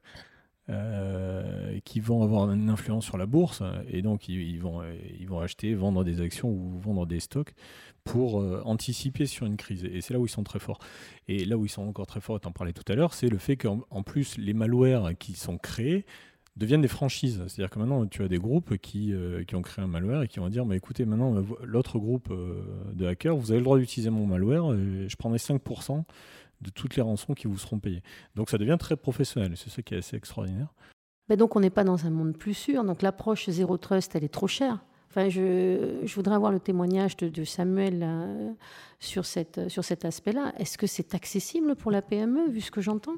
euh, qui vont avoir une influence sur la bourse et donc ils, vont, ils vont acheter, vendre des actions ou vendre des stocks pour euh, anticiper sur une crise. Et c'est là où ils sont très forts. Et là où ils sont encore très forts, tu en parlais tout à l'heure, c'est le fait qu'en plus les malwares qui sont créés deviennent des franchises. C'est-à-dire que maintenant, tu as des groupes qui, euh, qui ont créé un malware et qui vont dire, mais écoutez, maintenant, l'autre groupe de hackers, vous avez le droit d'utiliser mon malware, et je prendrai 5% de toutes les rançons qui vous seront payées. Donc ça devient très professionnel, c'est ça qui est assez extraordinaire. Donc on n'est pas dans un monde plus sûr, donc l'approche zéro trust, elle est trop chère. Enfin, je, je voudrais avoir le témoignage de, Samuel sur, cette, sur cet aspect-là. Est-ce que c'est accessible pour la PME, vu ce que j'entends?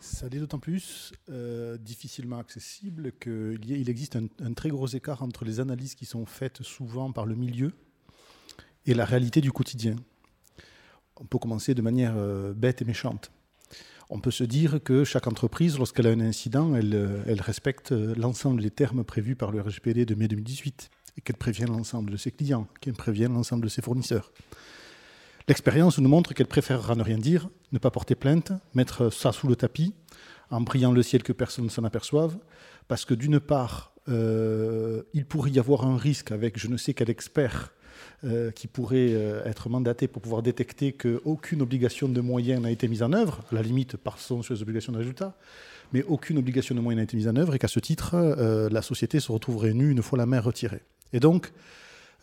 Ça l'est d'autant plus euh, difficilement accessible qu'il il existe un, très gros écart entre les analyses qui sont faites souvent par le milieu et la réalité du quotidien on peut commencer de manière euh, bête et méchante. On peut se dire que chaque entreprise, lorsqu'elle a un incident, elle, euh, respecte euh, l'ensemble des termes prévus par le RGPD de mai 2018 et qu'elle prévient l'ensemble de ses clients, qu'elle prévient l'ensemble de ses fournisseurs. L'expérience nous montre qu'elle préférera ne rien dire, ne pas porter plainte, mettre ça sous le tapis, en priant le ciel que personne ne s'en aperçoive, parce que d'une part, il pourrait y avoir un risque avec je ne sais quel expert euh, qui pourrait euh, être mandaté pour pouvoir détecter qu'aucune obligation de moyens n'a été mise en œuvre, à la limite passons sur les obligations de résultat, mais aucune obligation de moyens n'a été mise en œuvre et qu'à ce titre, euh, la société se retrouverait nue une fois la main retirée. Et donc,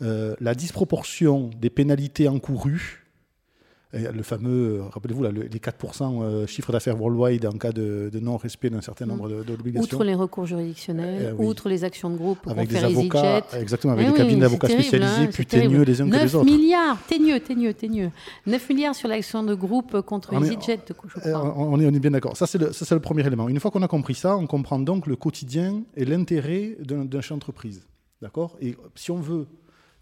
la disproportion des pénalités encourues le fameux, rappelez-vous, les 4% euh, chiffre d'affaires worldwide en cas de, non-respect d'un certain nombre d'obligations. Outre les recours juridictionnels, eh outre les actions de groupe avec des avocats, exactement, avec eh des cabinets d'avocats spécialisés, hein, plus ténueux les uns que les autres. 9 milliards, ténueux, ténueux, ténueux. 9 milliards sur l'action de groupe contre EasyJet, je eh, crois. On est, on est bien d'accord. Ça, c'est le, le, premier élément. Une fois qu'on a compris ça, on comprend donc le quotidien et l'intérêt d'un chef d'entreprise. D'accord? Et si on veut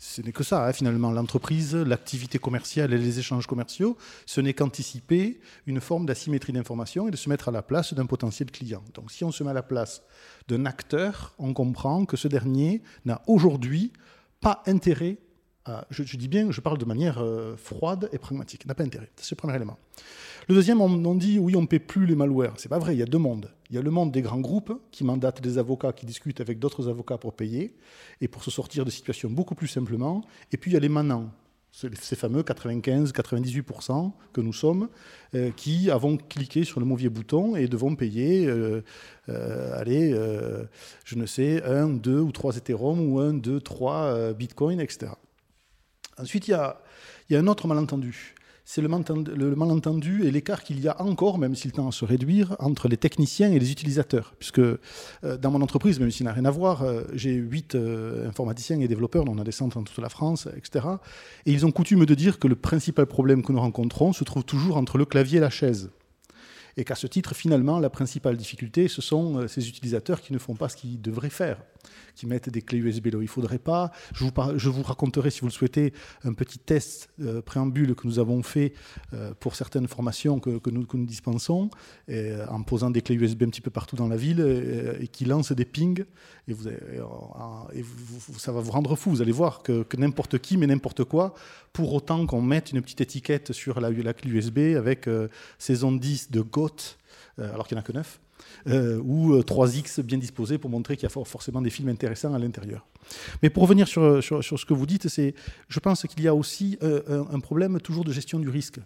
ce n'est que ça, hein, finalement. L'entreprise, l'activité commerciale et les échanges commerciaux, ce n'est qu'anticiper une forme d'asymétrie d'information et de se mettre à la place d'un potentiel client. Donc si on se met à la place d'un acteur, on comprend que ce dernier n'a aujourd'hui pas intérêt je, dis bien, je parle de manière euh, froide et pragmatique, n'a pas intérêt. C'est le premier élément. Le deuxième, on, dit oui, on ne paie plus les malwares. C'est pas vrai, il y a deux mondes. Il y a le monde des grands groupes qui mandatent des avocats qui discutent avec d'autres avocats pour payer et pour se sortir de situations beaucoup plus simplement. Et puis il y a les manants, ces fameux 95-98% que nous sommes, euh, qui avons cliqué sur le mauvais bouton et devons payer, euh, allez, je ne sais, un, deux ou trois Ethereum ou un, deux, trois Bitcoin, etc. Ensuite, il y a, un autre malentendu. C'est le, malentendu et l'écart qu'il y a encore, même s'il tend à se réduire, entre les techniciens et les utilisateurs. Puisque euh, dans mon entreprise, même s'il n'a rien à voir, euh, j'ai huit euh, informaticiens et développeurs, on a des centres dans toute la France, etc. Et ils ont coutume de dire que le principal problème que nous rencontrons se trouve toujours entre le clavier et la chaise et qu'à ce titre, finalement, la principale difficulté, ce sont ces utilisateurs qui ne font pas ce qu'ils devraient faire qui mettent des clés USB là où il ne faudrait pas. Je vous, raconterai, si vous le souhaitez, un petit test euh, préambule que nous avons fait euh, pour certaines formations que, nous, dispensons, euh, en posant des clés USB un petit peu partout dans la ville et, qui lancent des pings. Et, vous, ça va vous rendre fou. Vous allez voir que, n'importe qui met n'importe quoi, pour autant qu'on mette une petite étiquette sur la, la clé USB avec saison 10 de GOT, alors qu'il n'y en a que 9. Euh, ou 3X euh, bien disposé pour montrer qu'il y a forcément des films intéressants à l'intérieur. Mais pour revenir sur, ce que vous dites, je pense qu'il y a aussi euh, un, problème toujours de gestion du risque.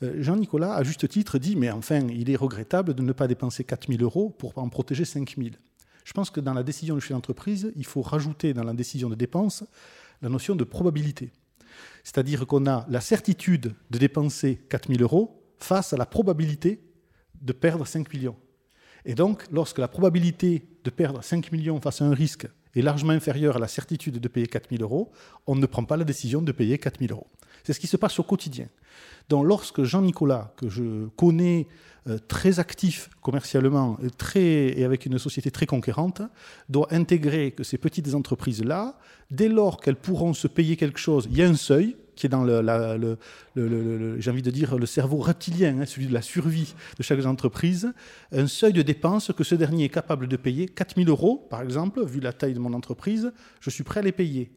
Jean-Nicolas, à juste titre, dit, mais enfin, il est regrettable de ne pas dépenser 4000 euros pour en protéger 5000. Je pense que dans la décision de chef d'entreprise, il faut rajouter dans la décision de dépense la notion de probabilité. C'est-à-dire qu'on a la certitude de dépenser 4000 euros face à la probabilité de perdre 5 millions. Et donc, lorsque la probabilité de perdre 5 millions face à un risque est largement inférieure à la certitude de payer 4 000 euros, on ne prend pas la décision de payer 4 000 euros. C'est ce qui se passe au quotidien. Donc lorsque Jean-Nicolas, que je connais euh, très actif commercialement et, et avec une société très conquérante, doit intégrer que ces petites entreprises-là, dès lors qu'elles pourront se payer quelque chose, il y a un seuil qui est dans le, j'ai envie de dire, le cerveau reptilien, hein, celui de la survie de chaque entreprise, un seuil de dépenses que ce dernier est capable de payer. 4 000 euros, par exemple, vu la taille de mon entreprise, je suis prêt à les payer.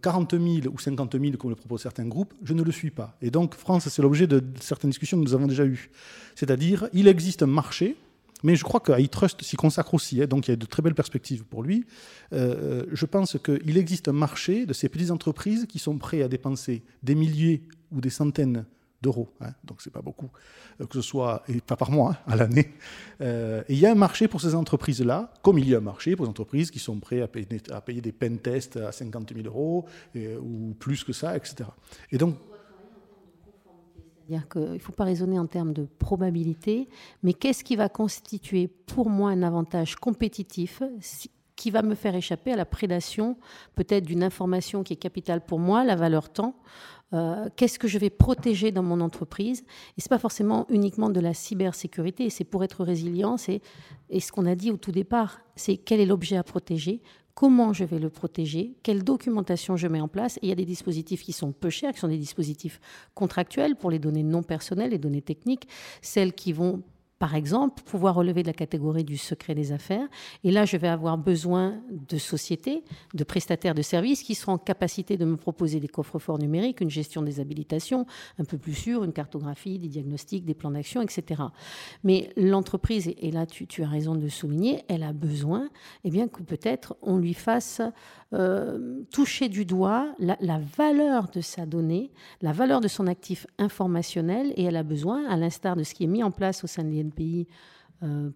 40 euh, 000 ou 50 000, comme le proposent certains groupes, je ne le suis pas. Et donc, France, c'est l'objet de certaines discussions que nous avons déjà eues. C'est-à-dire, il existe un marché, mais je crois que iTrust s'y consacre aussi, hein, donc il y a de très belles perspectives pour lui. Euh, euh, je pense qu'il existe un marché de ces petites entreprises qui sont prêtes à dépenser des milliers ou des centaines d'euros, hein, donc c'est pas beaucoup, euh, que ce soit, et pas par mois, hein, à l'année. Et il y a un marché pour ces entreprises-là, comme il y a un marché pour les entreprises qui sont prêtes à payer, à payer des pen tests à 50 000 euros, ou plus que ça, etc. Et donc, c'est-à-dire qu'il ne faut pas raisonner en termes de probabilité, mais qu'est-ce qui va constituer pour moi un avantage compétitif qui va me faire échapper à la prédation peut-être d'une information qui est capitale pour moi, la valeur temps, euh, qu'est-ce que je vais protéger dans mon entreprise? Et ce n'est pas forcément uniquement de la cybersécurité, c'est pour être résilient, c'est et ce qu'on a dit au tout départ, c'est quel est l'objet à protéger, comment je vais le protéger, quelle documentation je mets en place. Et il y a des dispositifs qui sont peu chers, qui sont des dispositifs contractuels pour les données non personnelles, les données techniques, celles qui vont par exemple, pouvoir relever de la catégorie du secret des affaires. Et là, je vais avoir besoin de sociétés, de prestataires de services qui seront en capacité de me proposer des coffres-forts numériques, une gestion des habilitations un peu plus sûre, une cartographie, des diagnostics, des plans d'action, etc. Mais l'entreprise, et là tu, as raison de le souligner, elle a besoin eh bien, que peut-être on lui fasse euh, toucher du doigt la, la, valeur de sa donnée, la valeur de son actif informationnel, et elle a besoin, à l'instar de ce qui est mis en place au sein de euh,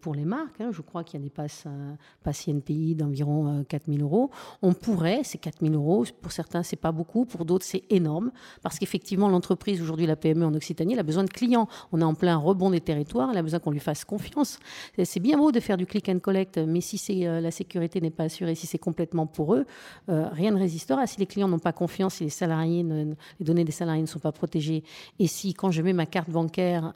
pour les marques. Hein. Je crois qu'il y a des passes, euh, passes INPI d'environ 4 euh, 000 euros. On pourrait, c'est 4 000 euros, pour certains c'est pas beaucoup, pour d'autres c'est énorme, parce qu'effectivement l'entreprise, aujourd'hui la PME en Occitanie, elle a besoin de clients. On est en plein rebond des territoires, elle a besoin qu'on lui fasse confiance. C'est bien beau de faire du click and collect, mais si la sécurité n'est pas assurée, si c'est complètement pour eux, rien ne résistera. Si les clients n'ont pas confiance, si les données des salariés ne sont pas protégées, et si quand je mets ma carte bancaire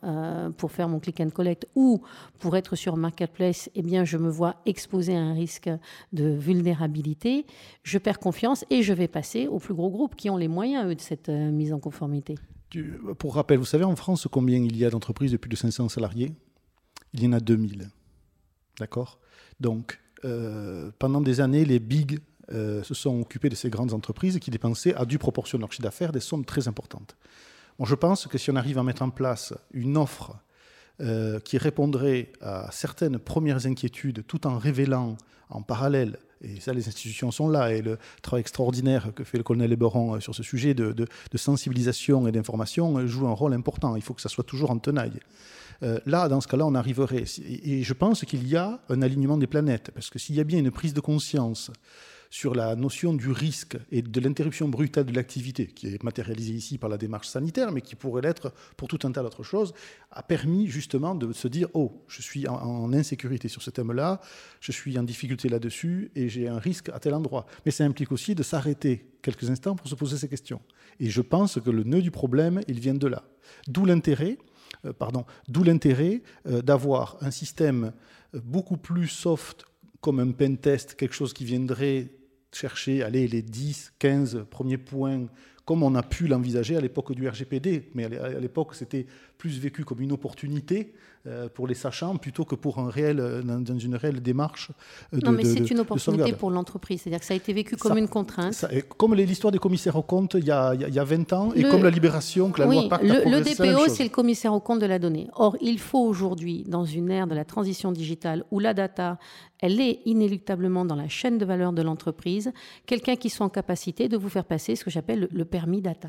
pour faire mon click and collect ou pour être être sur Marketplace, eh bien, je me vois exposé à un risque de vulnérabilité, je perds confiance et je vais passer aux plus gros groupes qui ont les moyens, eux, de cette euh, mise en conformité. Pour rappel, vous savez en France combien il y a d'entreprises de plus de 500 salariés? Il y en a 2000. D'accord? Donc, euh, pendant des années, les big euh, se sont occupés de ces grandes entreprises qui dépensaient à due proportion de leur chiffre d'affaires des sommes très importantes. Bon, je pense que si on arrive à mettre en place une offre euh, qui répondrait à certaines premières inquiétudes tout en révélant en parallèle et ça, les institutions sont là, et le travail extraordinaire que fait le colonel Eberon euh, sur ce sujet de, sensibilisation et d'information euh, joue un rôle important. Il faut que ça soit toujours en tenaille. là, dans ce cas-là, on arriverait. Et je pense qu'il y a un alignement des planètes, parce que s'il y a bien une prise de conscience sur la notion du risque et de l'interruption brutale de l'activité, qui est matérialisée ici par la démarche sanitaire, mais qui pourrait l'être pour tout un tas d'autres choses, a permis justement de se dire, oh, je suis en, insécurité sur ce thème-là, je suis en difficulté là-dessus, et j'ai un risque à tel endroit. Mais ça implique aussi de s'arrêter quelques instants pour se poser ces questions. Et je pense que le nœud du problème, il vient de là. D'où l'intérêt euh, pardon, d'où l'intérêt euh, d'avoir un système euh, beaucoup plus soft comme un pen test, quelque chose qui viendrait chercher allez, les 10, 15 premiers points, comme on a pu l'envisager à l'époque du RGPD. Mais à l'époque, c'était plus vécu comme une opportunité pour les sachants plutôt que pour un réel, euh, dans une réelle démarche euh, de Non, mais c'est une opportunité pour l'entreprise. C'est-à-dire que ça a été vécu comme une contrainte. comme l'histoire des commissaires aux comptes il y a, il y a 20 ans, et comme la libération que la loi Pacte le, le DPO, c'est le commissaire aux comptes de la donnée. Or, il faut aujourd'hui, dans une ère de la transition digitale où la data elle est inéluctablement dans la chaîne de valeur de l'entreprise, quelqu'un qui soit en capacité de vous faire passer ce que j'appelle le permis data.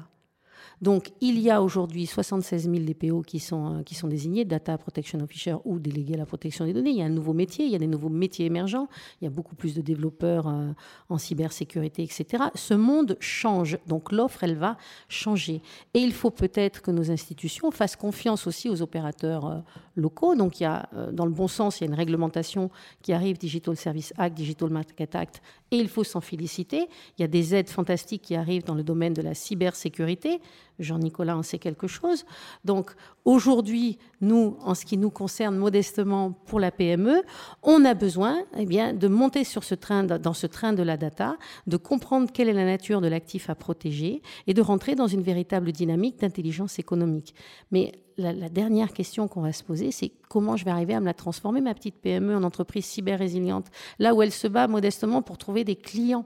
Donc, il y a aujourd'hui 76 000 DPO qui sont, euh, qui sont désignés, Data Protection Officer ou délégués à la protection des données. Il y a un nouveau métier, il y a des nouveaux métiers émergents, il y a beaucoup plus de développeurs euh, en cybersécurité, etc. Ce monde change, donc l'offre, elle va changer. Et il faut peut-être que nos institutions fassent confiance aussi aux opérateurs euh, locaux. Donc, il y a, dans le bon sens, il y a une réglementation qui arrive, Digital Service Act, Digital Market Act, et il faut s'en féliciter. Il y a des aides fantastiques qui arrivent dans le domaine de la cybersécurité. Jean-Nicolas en sait quelque chose. Donc aujourd'hui, nous, en ce qui nous concerne modestement pour la PME, on a besoin eh bien, de monter sur dans ce train de la data, de comprendre quelle est la nature de l'actif à protéger et de rentrer dans une véritable dynamique d'intelligence économique. Mais la, dernière question qu'on va se poser, c'est comment je vais arriver à me la transformer, ma petite PME, en entreprise cyber résiliente, là où elle se bat modestement pour trouver des clients.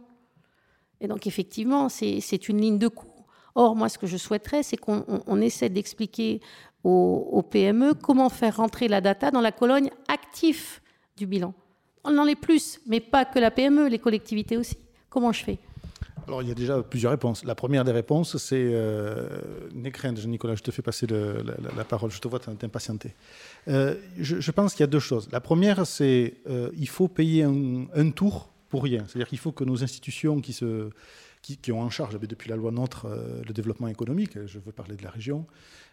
Et donc effectivement, c'est une ligne de cours Or, moi, ce que je souhaiterais, c'est qu'on essaie d'expliquer aux, PME comment faire rentrer la data dans la colonne actif du bilan. On en est plus, mais pas que la PME, les collectivités aussi. Comment je fais? Alors, il y a déjà plusieurs réponses. La première des réponses, c'est euh, Nicolas, je te fais passer la, parole. Je te vois t'impatienter. Euh, je, pense qu'il y a deux choses. La première, c'est euh, il faut payer un tour pour rien. C'est-à-dire qu'il faut que nos institutions qui se qui, ont en charge depuis la loi NOTRe euh, le développement économique, je veux parler de la région,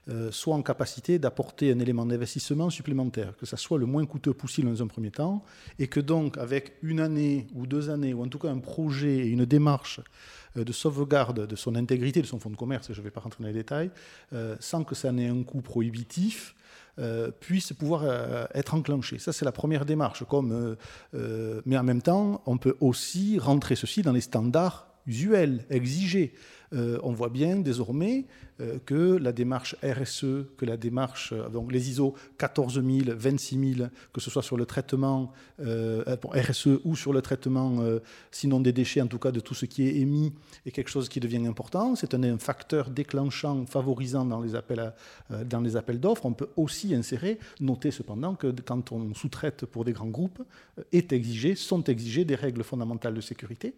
euh, soient en capacité d'apporter un élément d'investissement supplémentaire, que ça soit le moins coûteux possible dans un premier temps, et que donc avec une année ou deux années, ou en tout cas un projet et une démarche euh, de sauvegarde de son intégrité, de son fonds de commerce, je ne vais pas rentrer dans les détails, sans que ça n'ait un coût prohibitif, puisse pouvoir être enclenché. Ça, c'est la première démarche. Comme, mais en même temps, on peut aussi rentrer ceci dans les standards usuel, exigé. Euh, on voit bien désormais que la démarche RSE, que la démarche, euh, donc les ISO 14000, 26000, que ce soit sur le traitement RSE ou sur le traitement, sinon des déchets, en tout cas de tout ce qui est émis, est quelque chose qui devient important. C'est un, facteur déclenchant, favorisant dans les appels, dans les appels d'offres. On peut aussi insérer, noter cependant que quand on sous-traite pour des grands groupes, est exigé, sont exigées des règles fondamentales de sécurité.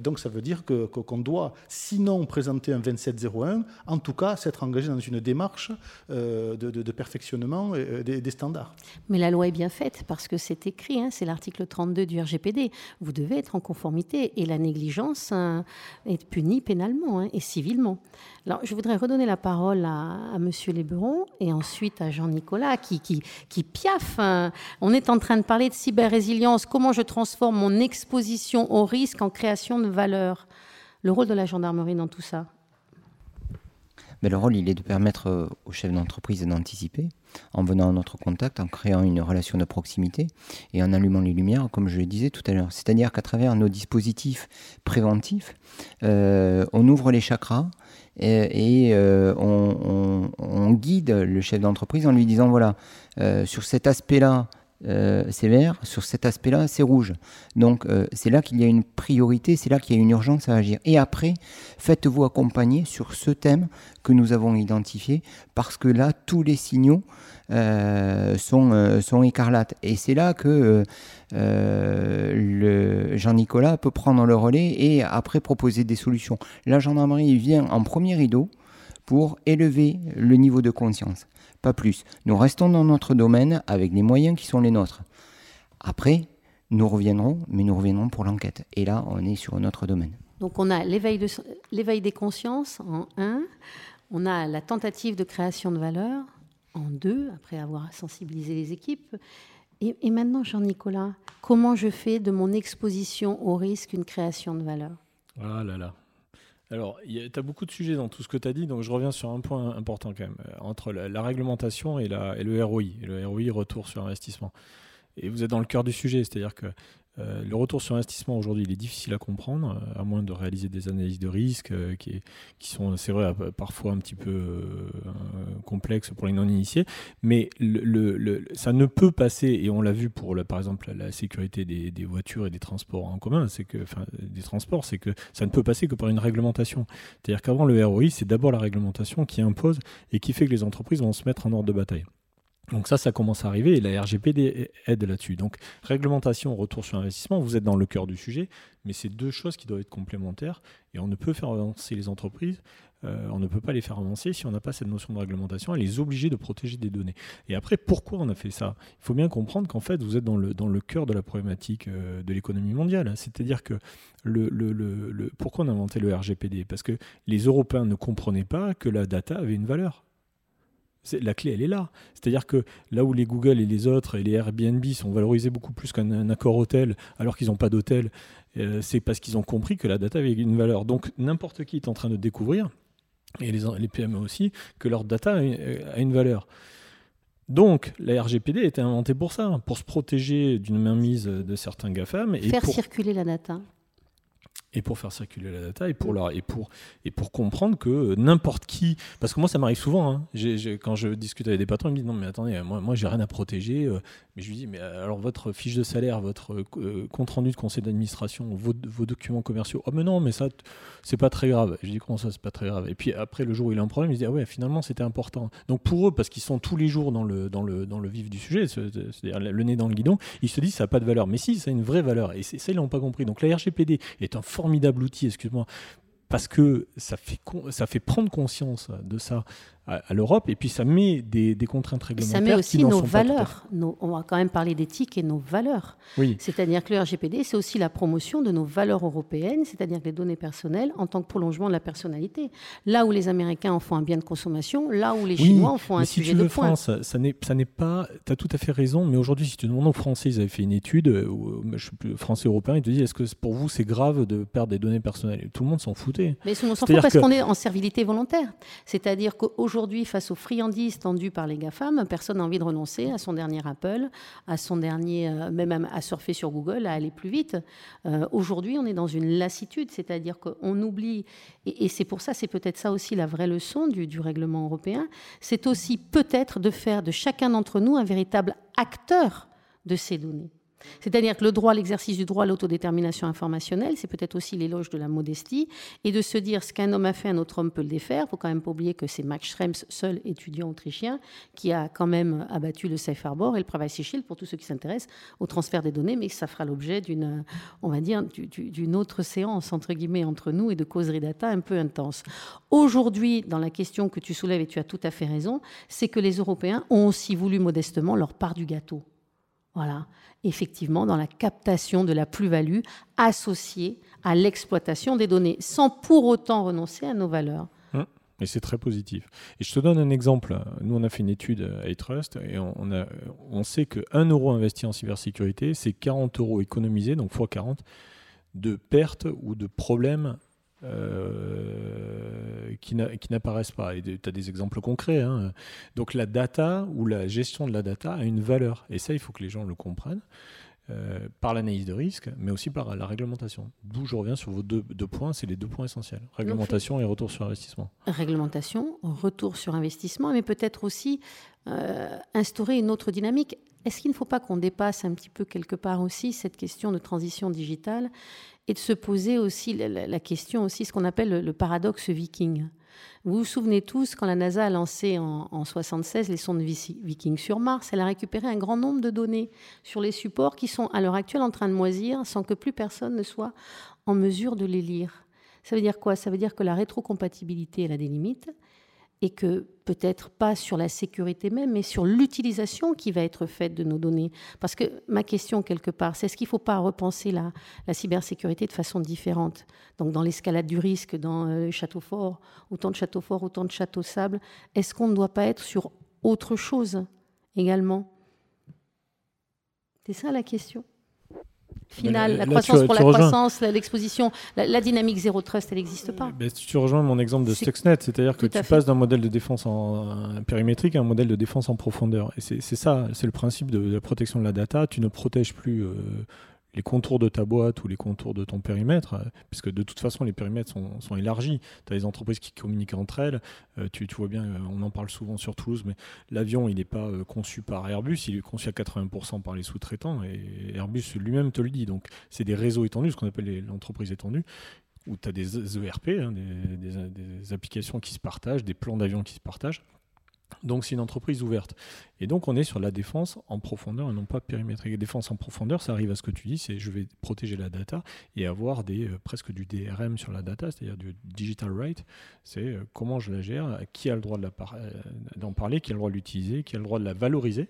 donc ça veut dire que, qu'on doit, sinon présenter un 2701, en tout cas s'être engagé dans une démarche euh, de, perfectionnement euh, des, standards. Mais la loi est bien faite parce que c'est écrit, hein, c'est l'article 32 du RGPD. Vous devez être en conformité et la négligence hein, est punie pénalement hein, et civilement. Alors, je voudrais redonner la parole à, à M. Léberon et ensuite à Jean-Nicolas qui, qui, qui piaffe. On est en train de parler de cyber-résilience, comment je transforme mon exposition au risque en création de valeur? Le rôle de la gendarmerie dans tout ça? Mais le rôle, il est de permettre euh, aux chefs d'entreprise d'anticiper en venant à notre contact, en créant une relation de proximité et en allumant les lumières, comme je le disais tout à l'heure. C'est-à-dire qu'à travers nos dispositifs préventifs, euh, on ouvre les chakras et, euh, on, guide le chef d'entreprise en lui disant, voilà, sur cet aspect-là, euh, c'est vert, sur cet aspect-là, c'est rouge. Donc euh, c'est là qu'il y a une priorité, c'est là qu'il y a une urgence à agir. Et après, faites-vous accompagner sur ce thème que nous avons identifié, parce que là, tous les signaux euh, sont, sont écarlates. Et c'est là que Jean-Nicolas peut prendre le relais et après proposer des solutions. La gendarmerie vient en premier rideau pour élever le niveau de conscience pas plus. Nous restons dans notre domaine avec les moyens qui sont les nôtres. Après, nous reviendrons, mais nous reviendrons pour l'enquête. Et là, on est sur notre domaine. Donc on a l'éveil, de, l'éveil des consciences en un, on a la tentative de création de valeur en deux, après avoir sensibilisé les équipes. Et, et maintenant, Jean-Nicolas, comment je fais de mon exposition au risque une création de valeur? Ah là là, alors, tu as beaucoup de sujets dans tout ce que tu as dit, donc je reviens sur un point important quand même, euh, entre la, réglementation et, le ROI, le ROI, retour sur investissement. Et vous êtes dans le cœur du sujet, c'est-à-dire que euh, le retour sur investissement aujourd'hui, il est difficile à comprendre, euh, à moins de réaliser des analyses de risque euh, qui, sont, c'est vrai, parfois un petit peu complexes pour les non-initiés. Mais ça ne peut passer, et on l'a vu pour, par exemple, la sécurité des, des, voitures et des transports en commun, c'est que, enfin, des transports, c'est que ça ne peut passer que par une réglementation. C'est-à-dire qu'avant le ROI, c'est d'abord la réglementation qui impose et qui fait que les entreprises vont se mettre en ordre de bataille. Donc ça, ça commence à arriver et la RGPD aide là-dessus. Donc réglementation, retour sur investissement, vous êtes dans le cœur du sujet, mais c'est deux choses qui doivent être complémentaires et on ne peut faire avancer les entreprises euh, on ne peut pas les faire avancer si on n'a pas cette notion de réglementation et les obliger de protéger des données. Et après, pourquoi on a fait ça? Il faut bien comprendre qu'en fait, vous êtes dans le, dans le cœur de la problématique euh, de l'économie mondiale. C'est-à-dire que le, le, le, pourquoi on a inventé le RGPD Parce que les Européens ne comprenaient pas que la data avait une valeur. La clé, elle est là. C'est-à-dire que là où les Google et les autres et les Airbnb sont valorisés beaucoup plus qu'un accord hôtel, alors qu'ils n'ont pas d'hôtel, euh, c'est parce qu'ils ont compris que la data avait une valeur. Donc n'importe qui est en train de découvrir et les, les PME aussi, que leur data a une valeur. Donc, la RGPD a été inventée pour ça, pour se protéger d'une mainmise de certains GAFAM. Et Faire pour... circuler la data et pour faire circuler la data et pour, mm. leur, et pour, et pour comprendre que n'importe qui. Parce que moi, ça m'arrive souvent. Hein. quand je discute avec des patrons, ils me disent Non, mais attendez, moi, moi j'ai rien à protéger. Euh. mais je lui dis Mais alors, votre fiche de salaire, votre euh, compte rendu de conseil d'administration, vos, vos, documents commerciaux. Oh, mais non, mais ça, c'est pas très grave. Je dis Comment ça, c'est pas très grave? Et puis après, le jour où il a un problème, il se dit Ah ouais, finalement, c'était important. Donc pour eux, parce qu'ils sont tous les jours dans le, dans le, dans le vif du sujet, c'est-à-dire le nez dans le guidon, ils se disent Ça n'a pas de valeur. Mais si, ça a une vraie valeur. Et ça, ils l'ont pas compris. Donc la RGPD est un formidable outil, excuse-moi, parce que ça fait, ça fait prendre conscience de ça à, l'Europe, et puis ça met des, contraintes réglementaires. Ça met aussi nos valeurs. on va quand même parler d'éthique et nos valeurs. Oui. C'est-à-dire que le RGPD, c'est aussi la promotion de nos valeurs européennes, c'est-à-dire les données personnelles en tant que prolongement de la personnalité. Là où les Américains en font un bien de consommation, là où les Chinois en font un si sujet tu de veux, point. France, ça n'est, ça n'est pas. Tu as tout à fait raison, mais aujourd'hui, si tu demandes aux Français, ils avaient fait une étude, euh, je sais plus, Français européens, ils te disent est-ce que pour vous c'est grave de perdre des données personnelles? Tout le monde s'en foutait. Mais on s'en fout parce qu'on est en servilité volontaire. C'est-à-dire qu'aujourd'hui, face aux friandises tendues par les GAFAM, personne n'a envie de renoncer à son dernier Apple, à son dernier, euh, même à surfer sur Google, à aller plus vite. Euh, aujourd'hui, on est dans une lassitude, c'est-à-dire qu'on oublie, et, c'est pour ça, c'est peut-être ça aussi la vraie leçon du, du règlement européen, c'est aussi peut-être de faire de chacun d'entre nous un véritable acteur de ces données. C'est-à-dire que le droit, l'exercice du droit à l'autodétermination informationnelle, c'est peut-être aussi l'éloge de la modestie, et de se dire ce qu'un homme a fait, un autre homme peut le défaire. Il faut quand même pas oublier que c'est Max Schrems, seul étudiant autrichien, qui a quand même abattu le Safe Harbor et le Privacy Shield pour tous ceux qui s'intéressent au transfert des données, mais ça fera l'objet d'une, on va dire, d'une autre séance entre guillemets entre nous et de causerie data un peu intense. Aujourd'hui, dans la question que tu soulèves et tu as tout à fait raison, c'est que les Européens ont aussi voulu modestement leur part du gâteau. Voilà, effectivement, dans la captation de la plus-value associée à l'exploitation des données, sans pour autant renoncer à nos valeurs. Et c'est très positif. Et je te donne un exemple. Nous, on a fait une étude à iTrust et on, on sait que 1 euro investi en cybersécurité, c'est 40 euros économisés, donc x 40, de pertes ou de problèmes euh, qui n'apparaissent pas. Et tu as des exemples concrets. Hein. Donc la data ou la gestion de la data a une valeur. Et ça, il faut que les gens le comprennent. Euh, par l'analyse de risque, mais aussi par la réglementation. D'où je reviens sur vos deux, points, c'est les deux points essentiels. Réglementation et retour sur investissement. Réglementation, retour sur investissement, mais peut-être aussi euh, instaurer une autre dynamique. Est-ce qu'il ne faut pas qu'on dépasse un petit peu quelque part aussi cette question de transition digitale et de se poser aussi la, question aussi, ce qu'on appelle le, paradoxe viking? Vous vous souvenez tous, quand la NASA a lancé en, en 76 les sondes Viking sur Mars, elle a récupéré un grand nombre de données sur les supports qui sont à l'heure actuelle en train de moisir sans que plus personne ne soit en mesure de les lire. Ça veut dire quoi? Ça veut dire que la rétrocompatibilité, elle a des limites et que peut-être pas sur la sécurité même, mais sur l'utilisation qui va être faite de nos données. Parce que ma question, quelque part, c'est est-ce qu'il ne faut pas repenser la, cybersécurité de façon différente? Donc, dans l'escalade du risque, dans euh, château fort, autant de châteaux forts, autant de châteaux sable, est-ce qu'on ne doit pas être sur autre chose également? C'est ça la question finale, la croissance pour la croissance, l'exposition, la, dynamique zéro trust, elle n'existe pas. Ben, tu rejoins mon exemple de Stuxnet, c'est-à-dire que tu passes d'un modèle de défense en, périmétrique à un modèle de défense en profondeur. Et c'est ça, c'est le principe de, la protection de la data. Tu ne protèges plus euh, les contours de ta boîte ou les contours de ton périmètre, euh, puisque de toute façon les périmètres sont, élargis. Tu as des entreprises qui communiquent entre elles. Euh, tu, vois bien, euh, on en parle souvent sur Toulouse, mais l'avion, il n'est pas conçu par Airbus, il est conçu à 80% par les sous-traitants, et Airbus lui-même te le dit. Donc c'est des réseaux étendus, ce qu'on appelle l'entreprise étendue, où tu as des ERP, hein, des, des applications qui se partagent, des plans d'avion qui se partagent. Donc c'est une entreprise ouverte. Et donc on est sur la défense en profondeur et non pas périmétrique. Défense en profondeur, ça arrive à ce que tu dis, c'est je vais protéger la data et avoir des, euh, presque du DRM sur la data, c'est-à-dire du digital right. C'est euh, comment je la gère, qui a le droit euh, d'en parler, qui a le droit de l'utiliser, qui a le droit de la valoriser.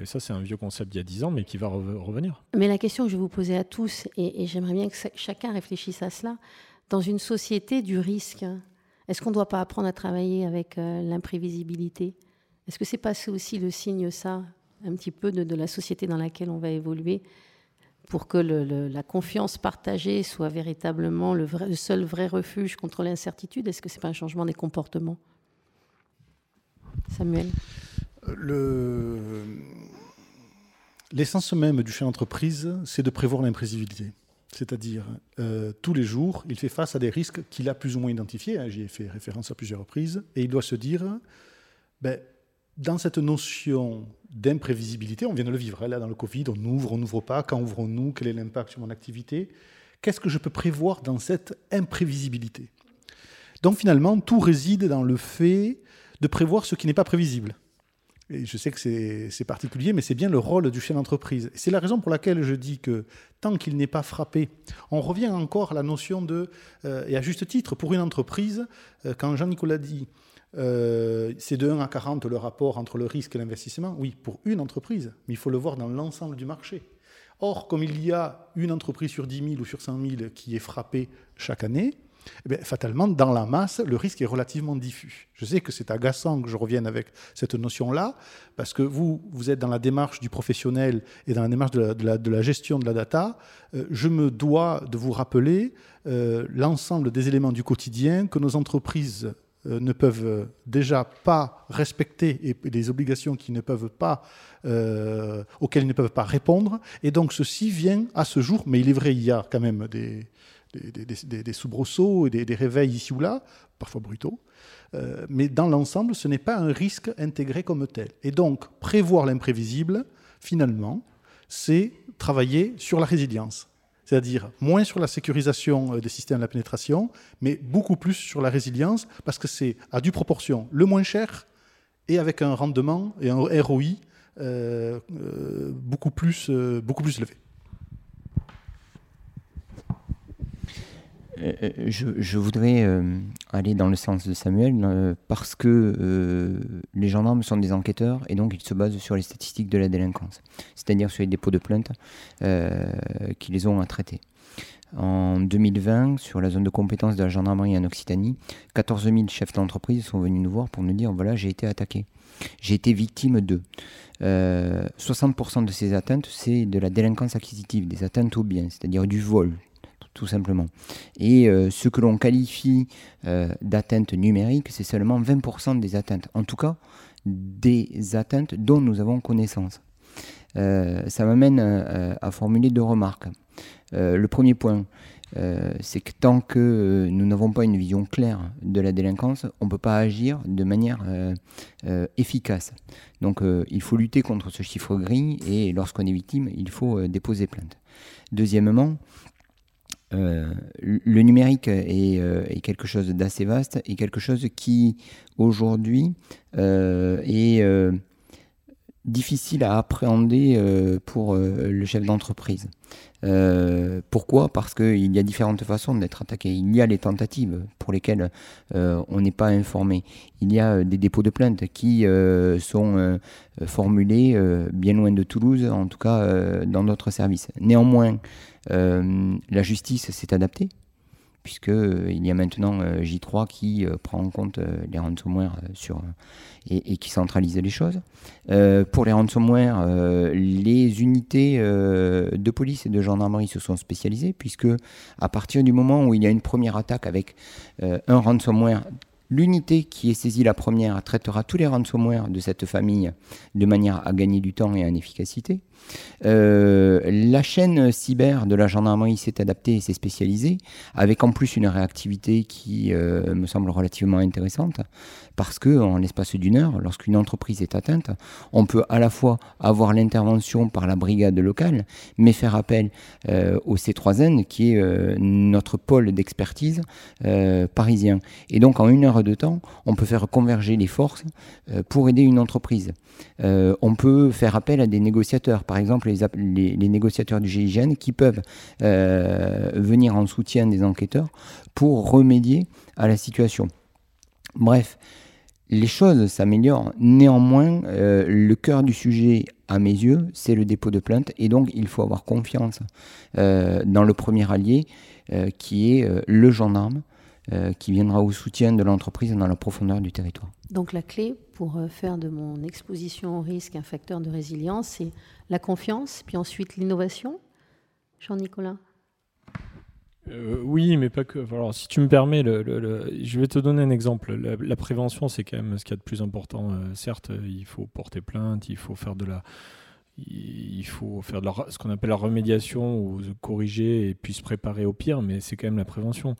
et ça, c'est un vieux concept d'il y a 10 ans, mais qui va revenir. Mais la question que je vais vous poser à tous, et, et j'aimerais bien que chacun réfléchisse à cela, dans une société du risque, est-ce qu'on ne doit pas apprendre à travailler avec euh, l'imprévisibilité? Est-ce que c'est pas aussi le signe, ça, un petit peu de, la société dans laquelle on va évoluer pour que la confiance partagée soit véritablement le, le seul vrai refuge contre l'incertitude? Est-ce que ce n'est pas un changement des comportements? Samuel? L'essence même du chef d'entreprise, c'est de prévoir l'imprévisibilité. C'est-à-dire, euh, tous les jours, il fait face à des risques qu'il a plus ou moins identifiés. Hein, j'y ai fait référence à plusieurs reprises. Et il doit se dire, ben, dans cette notion d'imprévisibilité, on vient de le vivre. Hein, là, dans le Covid, on ouvre, on n'ouvre pas. Quand ouvrons-nous Quel est l'impact sur mon activité Qu'est-ce que je peux prévoir dans cette imprévisibilité? Donc, finalement, tout réside dans le fait de prévoir ce qui n'est pas prévisible. Je sais que c'est particulier, mais c'est bien le rôle du chef d'entreprise. C'est la raison pour laquelle je dis que tant qu'il n'est pas frappé, on revient encore à la notion de, euh, et à juste titre, pour une entreprise, euh, quand Jean-Nicolas dit euh, c'est de 1 à 40 le rapport entre le risque et l'investissement, oui, pour une entreprise, mais il faut le voir dans l'ensemble du marché. Or, comme il y a une entreprise sur 10 000 ou sur 100 000 qui est frappée chaque année, eh fatalement, dans la masse, le risque est relativement diffus. Je sais que c'est agaçant que je revienne avec cette notion-là, parce que vous, vous êtes dans la démarche du professionnel et dans la démarche de la, gestion de la data. Euh, je me dois de vous rappeler euh, l'ensemble des éléments du quotidien que nos entreprises euh, ne peuvent déjà pas respecter et des obligations auxquelles ils ne peuvent pas répondre. Et donc ceci vient à ce jour, mais il est vrai, il y a quand même des, des, soubresauts et des, réveils ici ou là, parfois brutaux. Euh, mais dans l'ensemble, ce n'est pas un risque intégré comme tel. Et donc, prévoir l'imprévisible, finalement, c'est travailler sur la résilience. C'est-à-dire moins sur la sécurisation euh, des systèmes de la pénétration, mais beaucoup plus sur la résilience, parce que c'est à due proportion le moins cher et avec un rendement et un ROI euh, beaucoup plus élevé. Euh, euh, je, voudrais euh, aller dans le sens de Samuel parce que les gendarmes sont des enquêteurs et donc ils se basent sur les statistiques de la délinquance, c'est-à-dire sur les dépôts de plaintes qui les ont à traiter. En 2020, sur la zone de compétence de la gendarmerie en Occitanie, 14 000 chefs d'entreprise sont venus nous voir pour nous dire voilà, j'ai été attaqué. J'ai été victime de. 60% de ces atteintes, c'est de la délinquance acquisitive, des atteintes aux biens, c'est-à-dire du vol, tout simplement. Et euh, ce que l'on qualifie euh, d'atteinte numérique, c'est seulement 20% des atteintes. En tout cas, des atteintes dont nous avons connaissance. Euh, ça m'amène à formuler deux remarques. le premier point, c'est que tant que nous n'avons pas une vision claire de la délinquance, on ne peut pas agir de manière efficace. Donc il faut lutter contre ce chiffre gris et lorsqu'on est victime, il faut déposer plainte. Deuxièmement, euh, le numérique euh, est, quelque chose d'assez vaste et quelque chose qui aujourd'hui euh, est difficile à appréhender pour le chef d'entreprise. pourquoi? Parce qu'il y a différentes façons d'être attaqué. Il y a les tentatives pour lesquelles on n'est pas informé. Il y a des dépôts de plaintes qui sont formulés bien loin de Toulouse, en tout cas dans notre service. Néanmoins, la justice s'est adaptée, puisqu'il euh, y a maintenant euh, J3 qui prend en compte les ransomware sur, et, qui centralise les choses. pour les ransomware, les unités de police et de gendarmerie se sont spécialisées, puisque à partir du moment où il y a une première attaque avec un ransomware L'unité qui est saisie la première traitera tous les ransomware de cette famille de manière à gagner du temps et en efficacité. La chaîne cyber de la gendarmerie s'est adaptée et s'est spécialisée, avec en plus une réactivité qui me semble relativement intéressante, parce que en l'espace d'une heure, lorsqu'une entreprise est atteinte, on peut à la fois avoir l'intervention par la brigade locale, mais faire appel au C3N, qui est notre pôle d'expertise parisien. Et donc en une heure de temps, on peut faire converger les forces pour aider une entreprise. Euh, on peut faire appel à des négociateurs, par exemple les, négociateurs du GIGN qui peuvent euh, venir en soutien des enquêteurs pour remédier à la situation. Bref, les choses s'améliorent. Néanmoins, euh, le cœur du sujet, à mes yeux, c'est le dépôt de plainte. Et donc, il faut avoir confiance dans le premier allié, qui est le gendarme, qui viendra au soutien de l'entreprise dans la profondeur du territoire. Donc la clé pour euh, faire de mon exposition au risque un facteur de résilience, c'est la confiance, puis ensuite l'innovation. Jean-Nicolas? Euh, oui, mais pas que. Alors, si tu me permets, je vais te donner un exemple. La, prévention, c'est quand même ce qu'il y a de plus important. Euh, certes, il faut porter plainte, il faut faire de la, il faut faire de ce qu'on appelle la remédiation ou corriger et puis se préparer au pire, mais c'est quand même la prévention.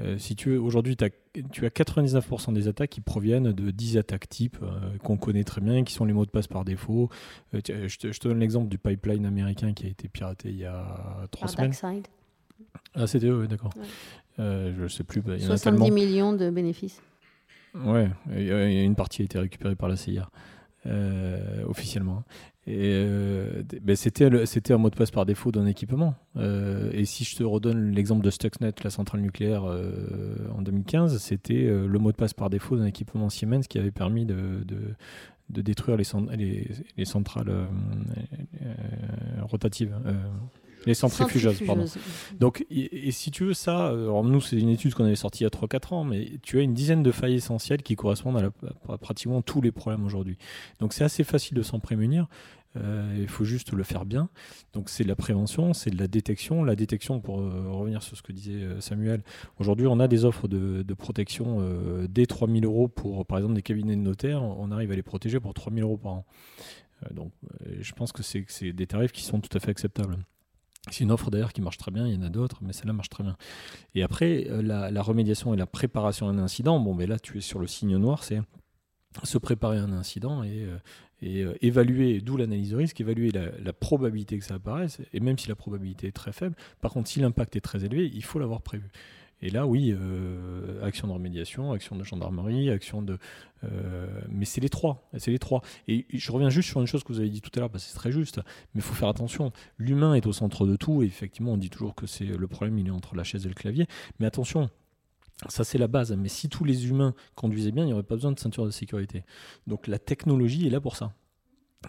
Euh, si tu aujourd'hui, tu as 99% des attaques qui proviennent de 10 attaques types euh, qu'on connaît très bien, qui sont les mots de passe par défaut. Euh, je, te, donne l'exemple du pipeline américain qui a été piraté il y a 3 semaines. Ah, c'était eux, d'accord. je ne sais plus. Bah, il 70 millions de bénéfices. Ouais, une partie a été récupérée par la CIA. Officiellement. Et euh, ben c'était, un mot de passe par défaut d'un équipement. Euh, et si je te redonne l'exemple de Stuxnet, la centrale nucléaire euh, en 2015, c'était le mot de passe par défaut d'un équipement Siemens qui avait permis de, détruire les centrales rotatives. Les centrifugeuses, pardon. Donc, et, si tu veux ça, alors nous, c'est une étude qu'on avait sortie il y a 3-4 ans, mais tu as une dizaine de failles essentielles qui correspondent à, à pratiquement tous les problèmes aujourd'hui. Donc, c'est assez facile de s'en prémunir. Euh, il faut juste le faire bien. Donc c'est de la prévention, c'est de la détection. La détection, pour euh, revenir sur ce que disait euh, Samuel, aujourd'hui on a des offres de, protection dès 3000 euros pour par exemple des cabinets de notaires. On arrive à les protéger pour 3000 euros par an. donc je pense que c'est des tarifs qui sont tout à fait acceptables. C'est une offre d'ailleurs qui marche très bien, il y en a d'autres, mais celle-là marche très bien. Et après, la, remédiation et la préparation à un incident, bon, mais là tu es sur le signe noir, c'est se préparer à un incident et, et euh, évaluer, d'où l'analyse de risque, évaluer la, probabilité que ça apparaisse, et même si la probabilité est très faible, par contre si l'impact est très élevé, il faut l'avoir prévu. Et là, oui, euh, action de remédiation, action de gendarmerie, action de... Euh, mais c'est les trois, c'est les trois. Et je reviens juste sur une chose que vous avez dit tout à l'heure, parce que c'est très juste, mais il faut faire attention. L'humain est au centre de tout, et effectivement, on dit toujours que c'est le problème, il est entre la chaise et le clavier. Mais attention, ça, c'est la base. Mais si tous les humains conduisaient bien, il n'y aurait pas besoin de ceinture de sécurité. Donc la technologie est là pour ça.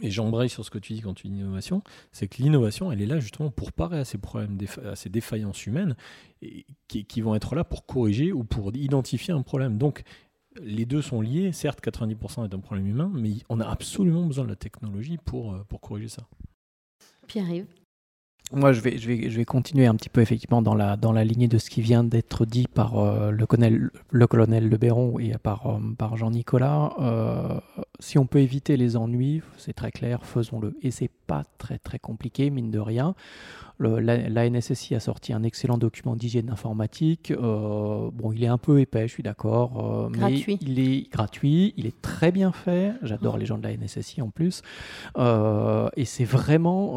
Et j'embraye sur ce que tu dis quand tu dis innovation, c'est que l'innovation, elle est là justement pour parer à ces problèmes, à ces défaillances humaines, et qui, vont être là pour corriger ou pour identifier un problème. Donc, les deux sont liés. Certes, 90% est un problème humain, mais on a absolument besoin de la technologie pour, euh, pour corriger ça. Pierre-Yves moi, je vais, je, vais, je vais continuer un petit peu effectivement dans la, dans la lignée de ce qui vient d'être dit par euh, le, colonel, le colonel et par, euh, par Jean-Nicolas. Euh, si on peut éviter les ennuis, c'est très clair, faisons-le. Et c'est pas très très compliqué, mine de rien la, NSSI a sorti un excellent document d'hygiène informatique. Euh, bon, il est un peu épais, je suis d'accord. Euh, mais il est gratuit, il est très bien fait. J'adore les gens de la NSSI en plus. Euh, et c'est vraiment.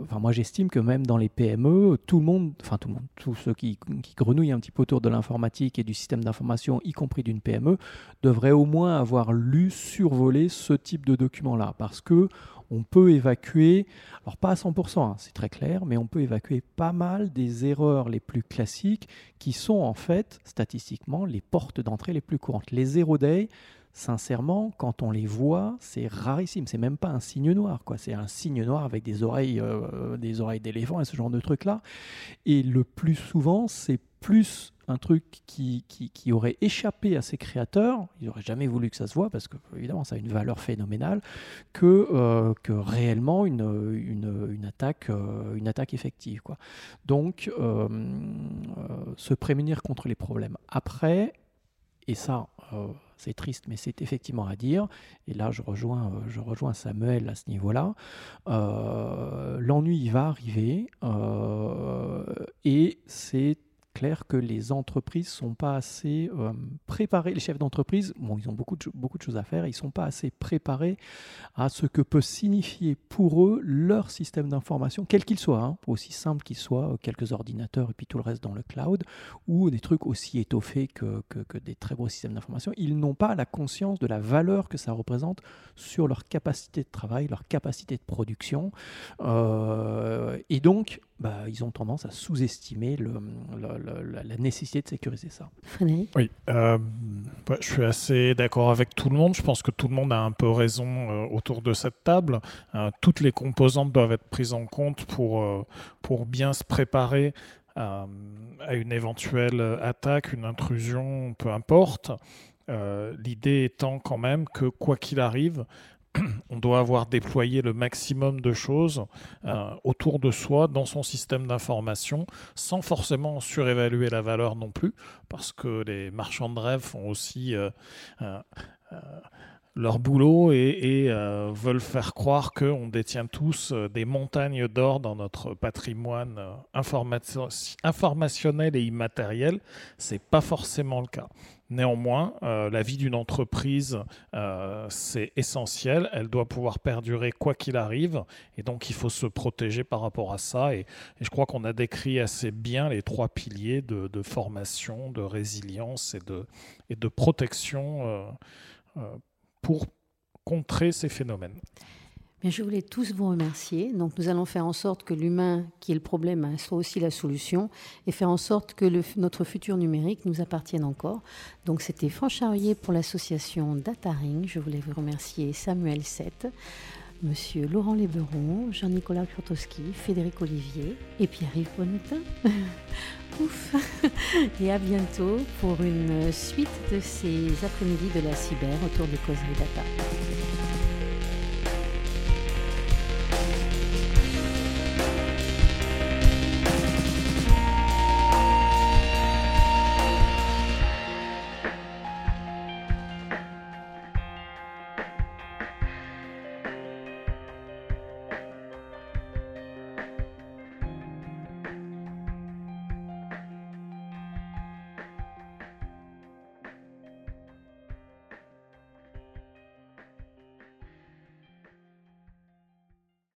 enfin, moi, j'estime que même dans les PME, tout le monde, enfin, tout le monde, tous ceux qui, qui grenouillent un petit peu autour de l'informatique et du système d'information, y compris d'une PME, devraient au moins avoir lu, survolé ce type de document-là. Parce que on peut évacuer, alors pas à 100%, hein, c'est très clair, mais on peut évacuer pas mal des erreurs les plus classiques qui sont en fait statistiquement les portes d'entrée les plus courantes. Les zero day, sincèrement, quand on les voit, c'est rarissime. C'est même pas un signe noir, quoi. C'est un signe noir avec des oreilles, euh, d'éléphant et ce genre de trucs là. Et le plus souvent, c'est plus un truc qui, qui, aurait échappé à ses créateurs, ils n'auraient jamais voulu que ça se voit parce que évidemment ça a une valeur phénoménale, que, euh, que réellement une, une, attaque, euh, une attaque effective. Quoi. Donc se prémunir contre les problèmes. Après, et ça, c'est triste, mais c'est effectivement à dire, et là je rejoins, je rejoins Samuel à ce niveau-là, l'ennui va arriver, et c'est clair que les entreprises sont pas assez euh, préparées. Les chefs d'entreprise, bon, ils ont beaucoup de, beaucoup de choses à faire, ils sont pas assez préparés à ce que peut signifier pour eux leur système d'information, quel qu'il soit, hein, aussi simple qu'il soit, euh, quelques ordinateurs et puis tout le reste dans le cloud, ou des trucs aussi étoffés que, que, des très gros systèmes d'information. Ils n'ont pas la conscience de la valeur que ça représente sur leur capacité de travail, leur capacité de production. Euh, et donc, bah, ils ont tendance à sous-estimer le, la nécessité de sécuriser ça. Frédéric? Oui, euh, je suis assez d'accord avec tout le monde. Je pense que tout le monde a un peu raison euh, autour de cette table. Euh, toutes les composantes doivent être prises en compte pour, pour bien se préparer à une éventuelle attaque, une intrusion, peu importe. L'idée étant quand même que quoi qu'il arrive, on doit avoir déployé le maximum de choses euh, autour de soi dans son système d'information sans forcément surévaluer la valeur non plus parce que les marchands de rêve font aussi euh, euh, leur boulot et, veulent faire croire qu'on détient tous des montagnes d'or dans notre patrimoine informationnel et immatériel. C'est pas forcément le cas. Néanmoins, euh, la vie d'une entreprise, euh, c'est essentiel. Elle doit pouvoir perdurer quoi qu'il arrive. Et donc, il faut se protéger par rapport à ça. Et, je crois qu'on a décrit assez bien les trois piliers de, formation, de résilience et de, protection euh, pour contrer ces phénomènes je voulais tous vous remercier. Donc, nous allons faire en sorte que l'humain, qui est le problème, hein, soit aussi la solution, et faire en sorte que notre futur numérique nous appartienne encore. Donc, c'était Franck Charrier pour l'association Dataring. Je voulais vous remercier Samuel Sett, Monsieur Laurent Léberon, Jean-Nicolas Kurtowski, Frédéric Olivier et Pierre-Yves Bonnetin. Ouf Et à bientôt pour une suite de ces après-midi de la cyber autour de Causerie Data.